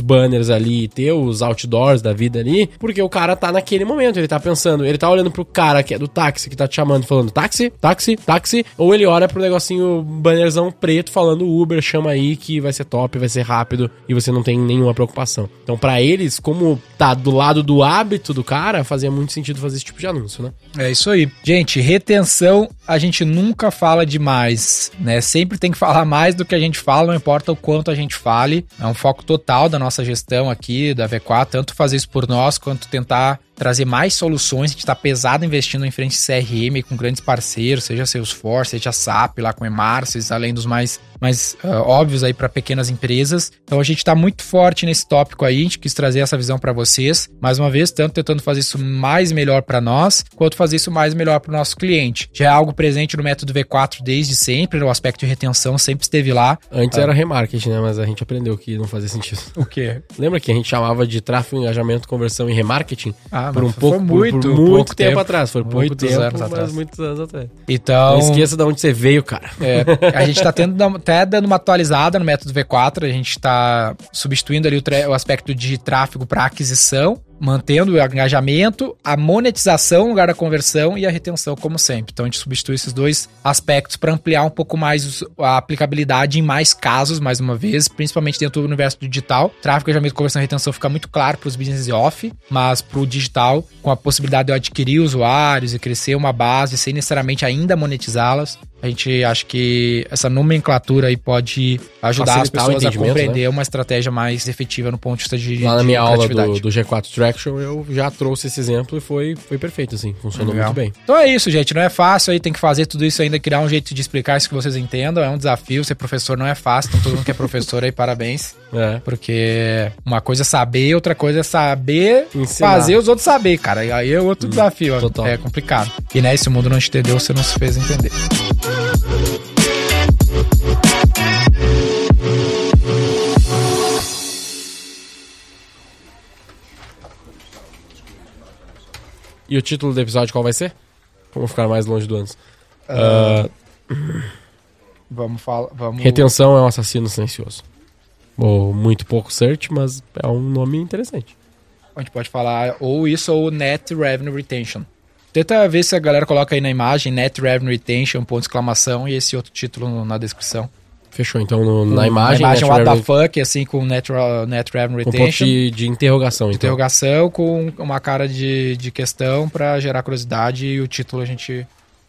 banners ali, ter os outdoors da vida ali, porque o cara tá naquele momento, ele tá pensando, ele tá olhando pro cara que é do táxi, que tá te chamando, falando táxi, táxi, táxi, ou ele olha pro negocinho bannerzão preto falando Uber, chama aí que vai ser top, vai ser rápido e você não tem nenhuma preocupação. Então, para eles, como tá do lado do hábito do cara, fazia muito sentido fazer esse tipo de anúncio, né? É isso aí. Gente, retenção, a gente nunca fala demais, né? Sempre tem que falar mais do que a gente fala, não importa o quanto a gente fale. É um foco total da nossa gestão aqui, da V4, tanto fazer isso por nós, quanto tentar trazer mais soluções. A gente está pesado investindo em frente CRM com grandes parceiros, seja Salesforce, seja SAP lá com Emarces, além dos mais mais uh, óbvios aí para pequenas empresas. Então a gente está muito forte nesse tópico aí, a gente quis trazer essa visão para vocês. Mais uma vez, tanto tentando fazer isso mais melhor para nós, quanto fazer isso mais melhor para o nosso cliente. Já é algo presente no método V4 desde sempre, o aspecto de retenção sempre esteve lá. Antes uh, era remarketing, né? Mas a gente aprendeu que não fazia sentido. O quê? Lembra que a gente chamava de tráfego, engajamento, conversão e remarketing? Ah, por um pouco, muito, por, por muito tempo, tempo, atrás. Foi pouco muitos tempo, anos atrás. muitos anos atrás. Então... Não esqueça de onde você veio, cara. É, a gente tá tendo até dando uma atualizada no método V4, a gente está substituindo ali o, o aspecto de tráfego para aquisição mantendo o engajamento, a monetização no lugar da conversão e a retenção, como sempre. Então a gente substitui esses dois aspectos para ampliar um pouco mais a aplicabilidade em mais casos, mais uma vez, principalmente dentro do universo digital. Tráfego, engajamento, conversão e retenção fica muito claro para os business off, mas para o digital, com a possibilidade de eu adquirir usuários e crescer uma base sem necessariamente ainda monetizá-las, a gente acha que essa nomenclatura aí pode ajudar as pessoas a compreender né? uma estratégia mais efetiva no ponto de vista de Lá na minha aula do, do G4 Traction, eu já trouxe esse exemplo e foi, foi perfeito, assim. Funcionou Legal. muito bem. Então é isso, gente. Não é fácil aí, tem que fazer tudo isso ainda, criar um jeito de explicar isso que vocês entendam. É um desafio. Ser professor não é fácil. Então todo mundo que é professor aí, parabéns. É. Porque uma coisa é saber, outra coisa é saber Ensinar. fazer os outros saber, cara. E aí é outro hum, desafio. Total. É complicado. E né, se o mundo não te entendeu, você não se fez entender. E o título do episódio qual vai ser? Vamos ficar mais longe do antes. Uh, uh, vamos falar. Vamos... Retenção é um assassino silencioso. Ou muito pouco search, mas é um nome interessante. A gente pode falar ou isso ou Net Revenue Retention. Tenta ver se a galera coloca aí na imagem Net Revenue Retention, ponto de exclamação, e esse outro título na descrição. Fechou, então no, na imagem. Na imagem, what the fuck, assim, com net, net revenue retention. Com ponto de, de interrogação, de então. interrogação, com uma cara de, de questão para gerar curiosidade e o título a gente.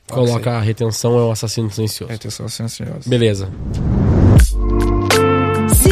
Coloca a retenção é o assassino silencioso. Retenção silenciosa. Beleza.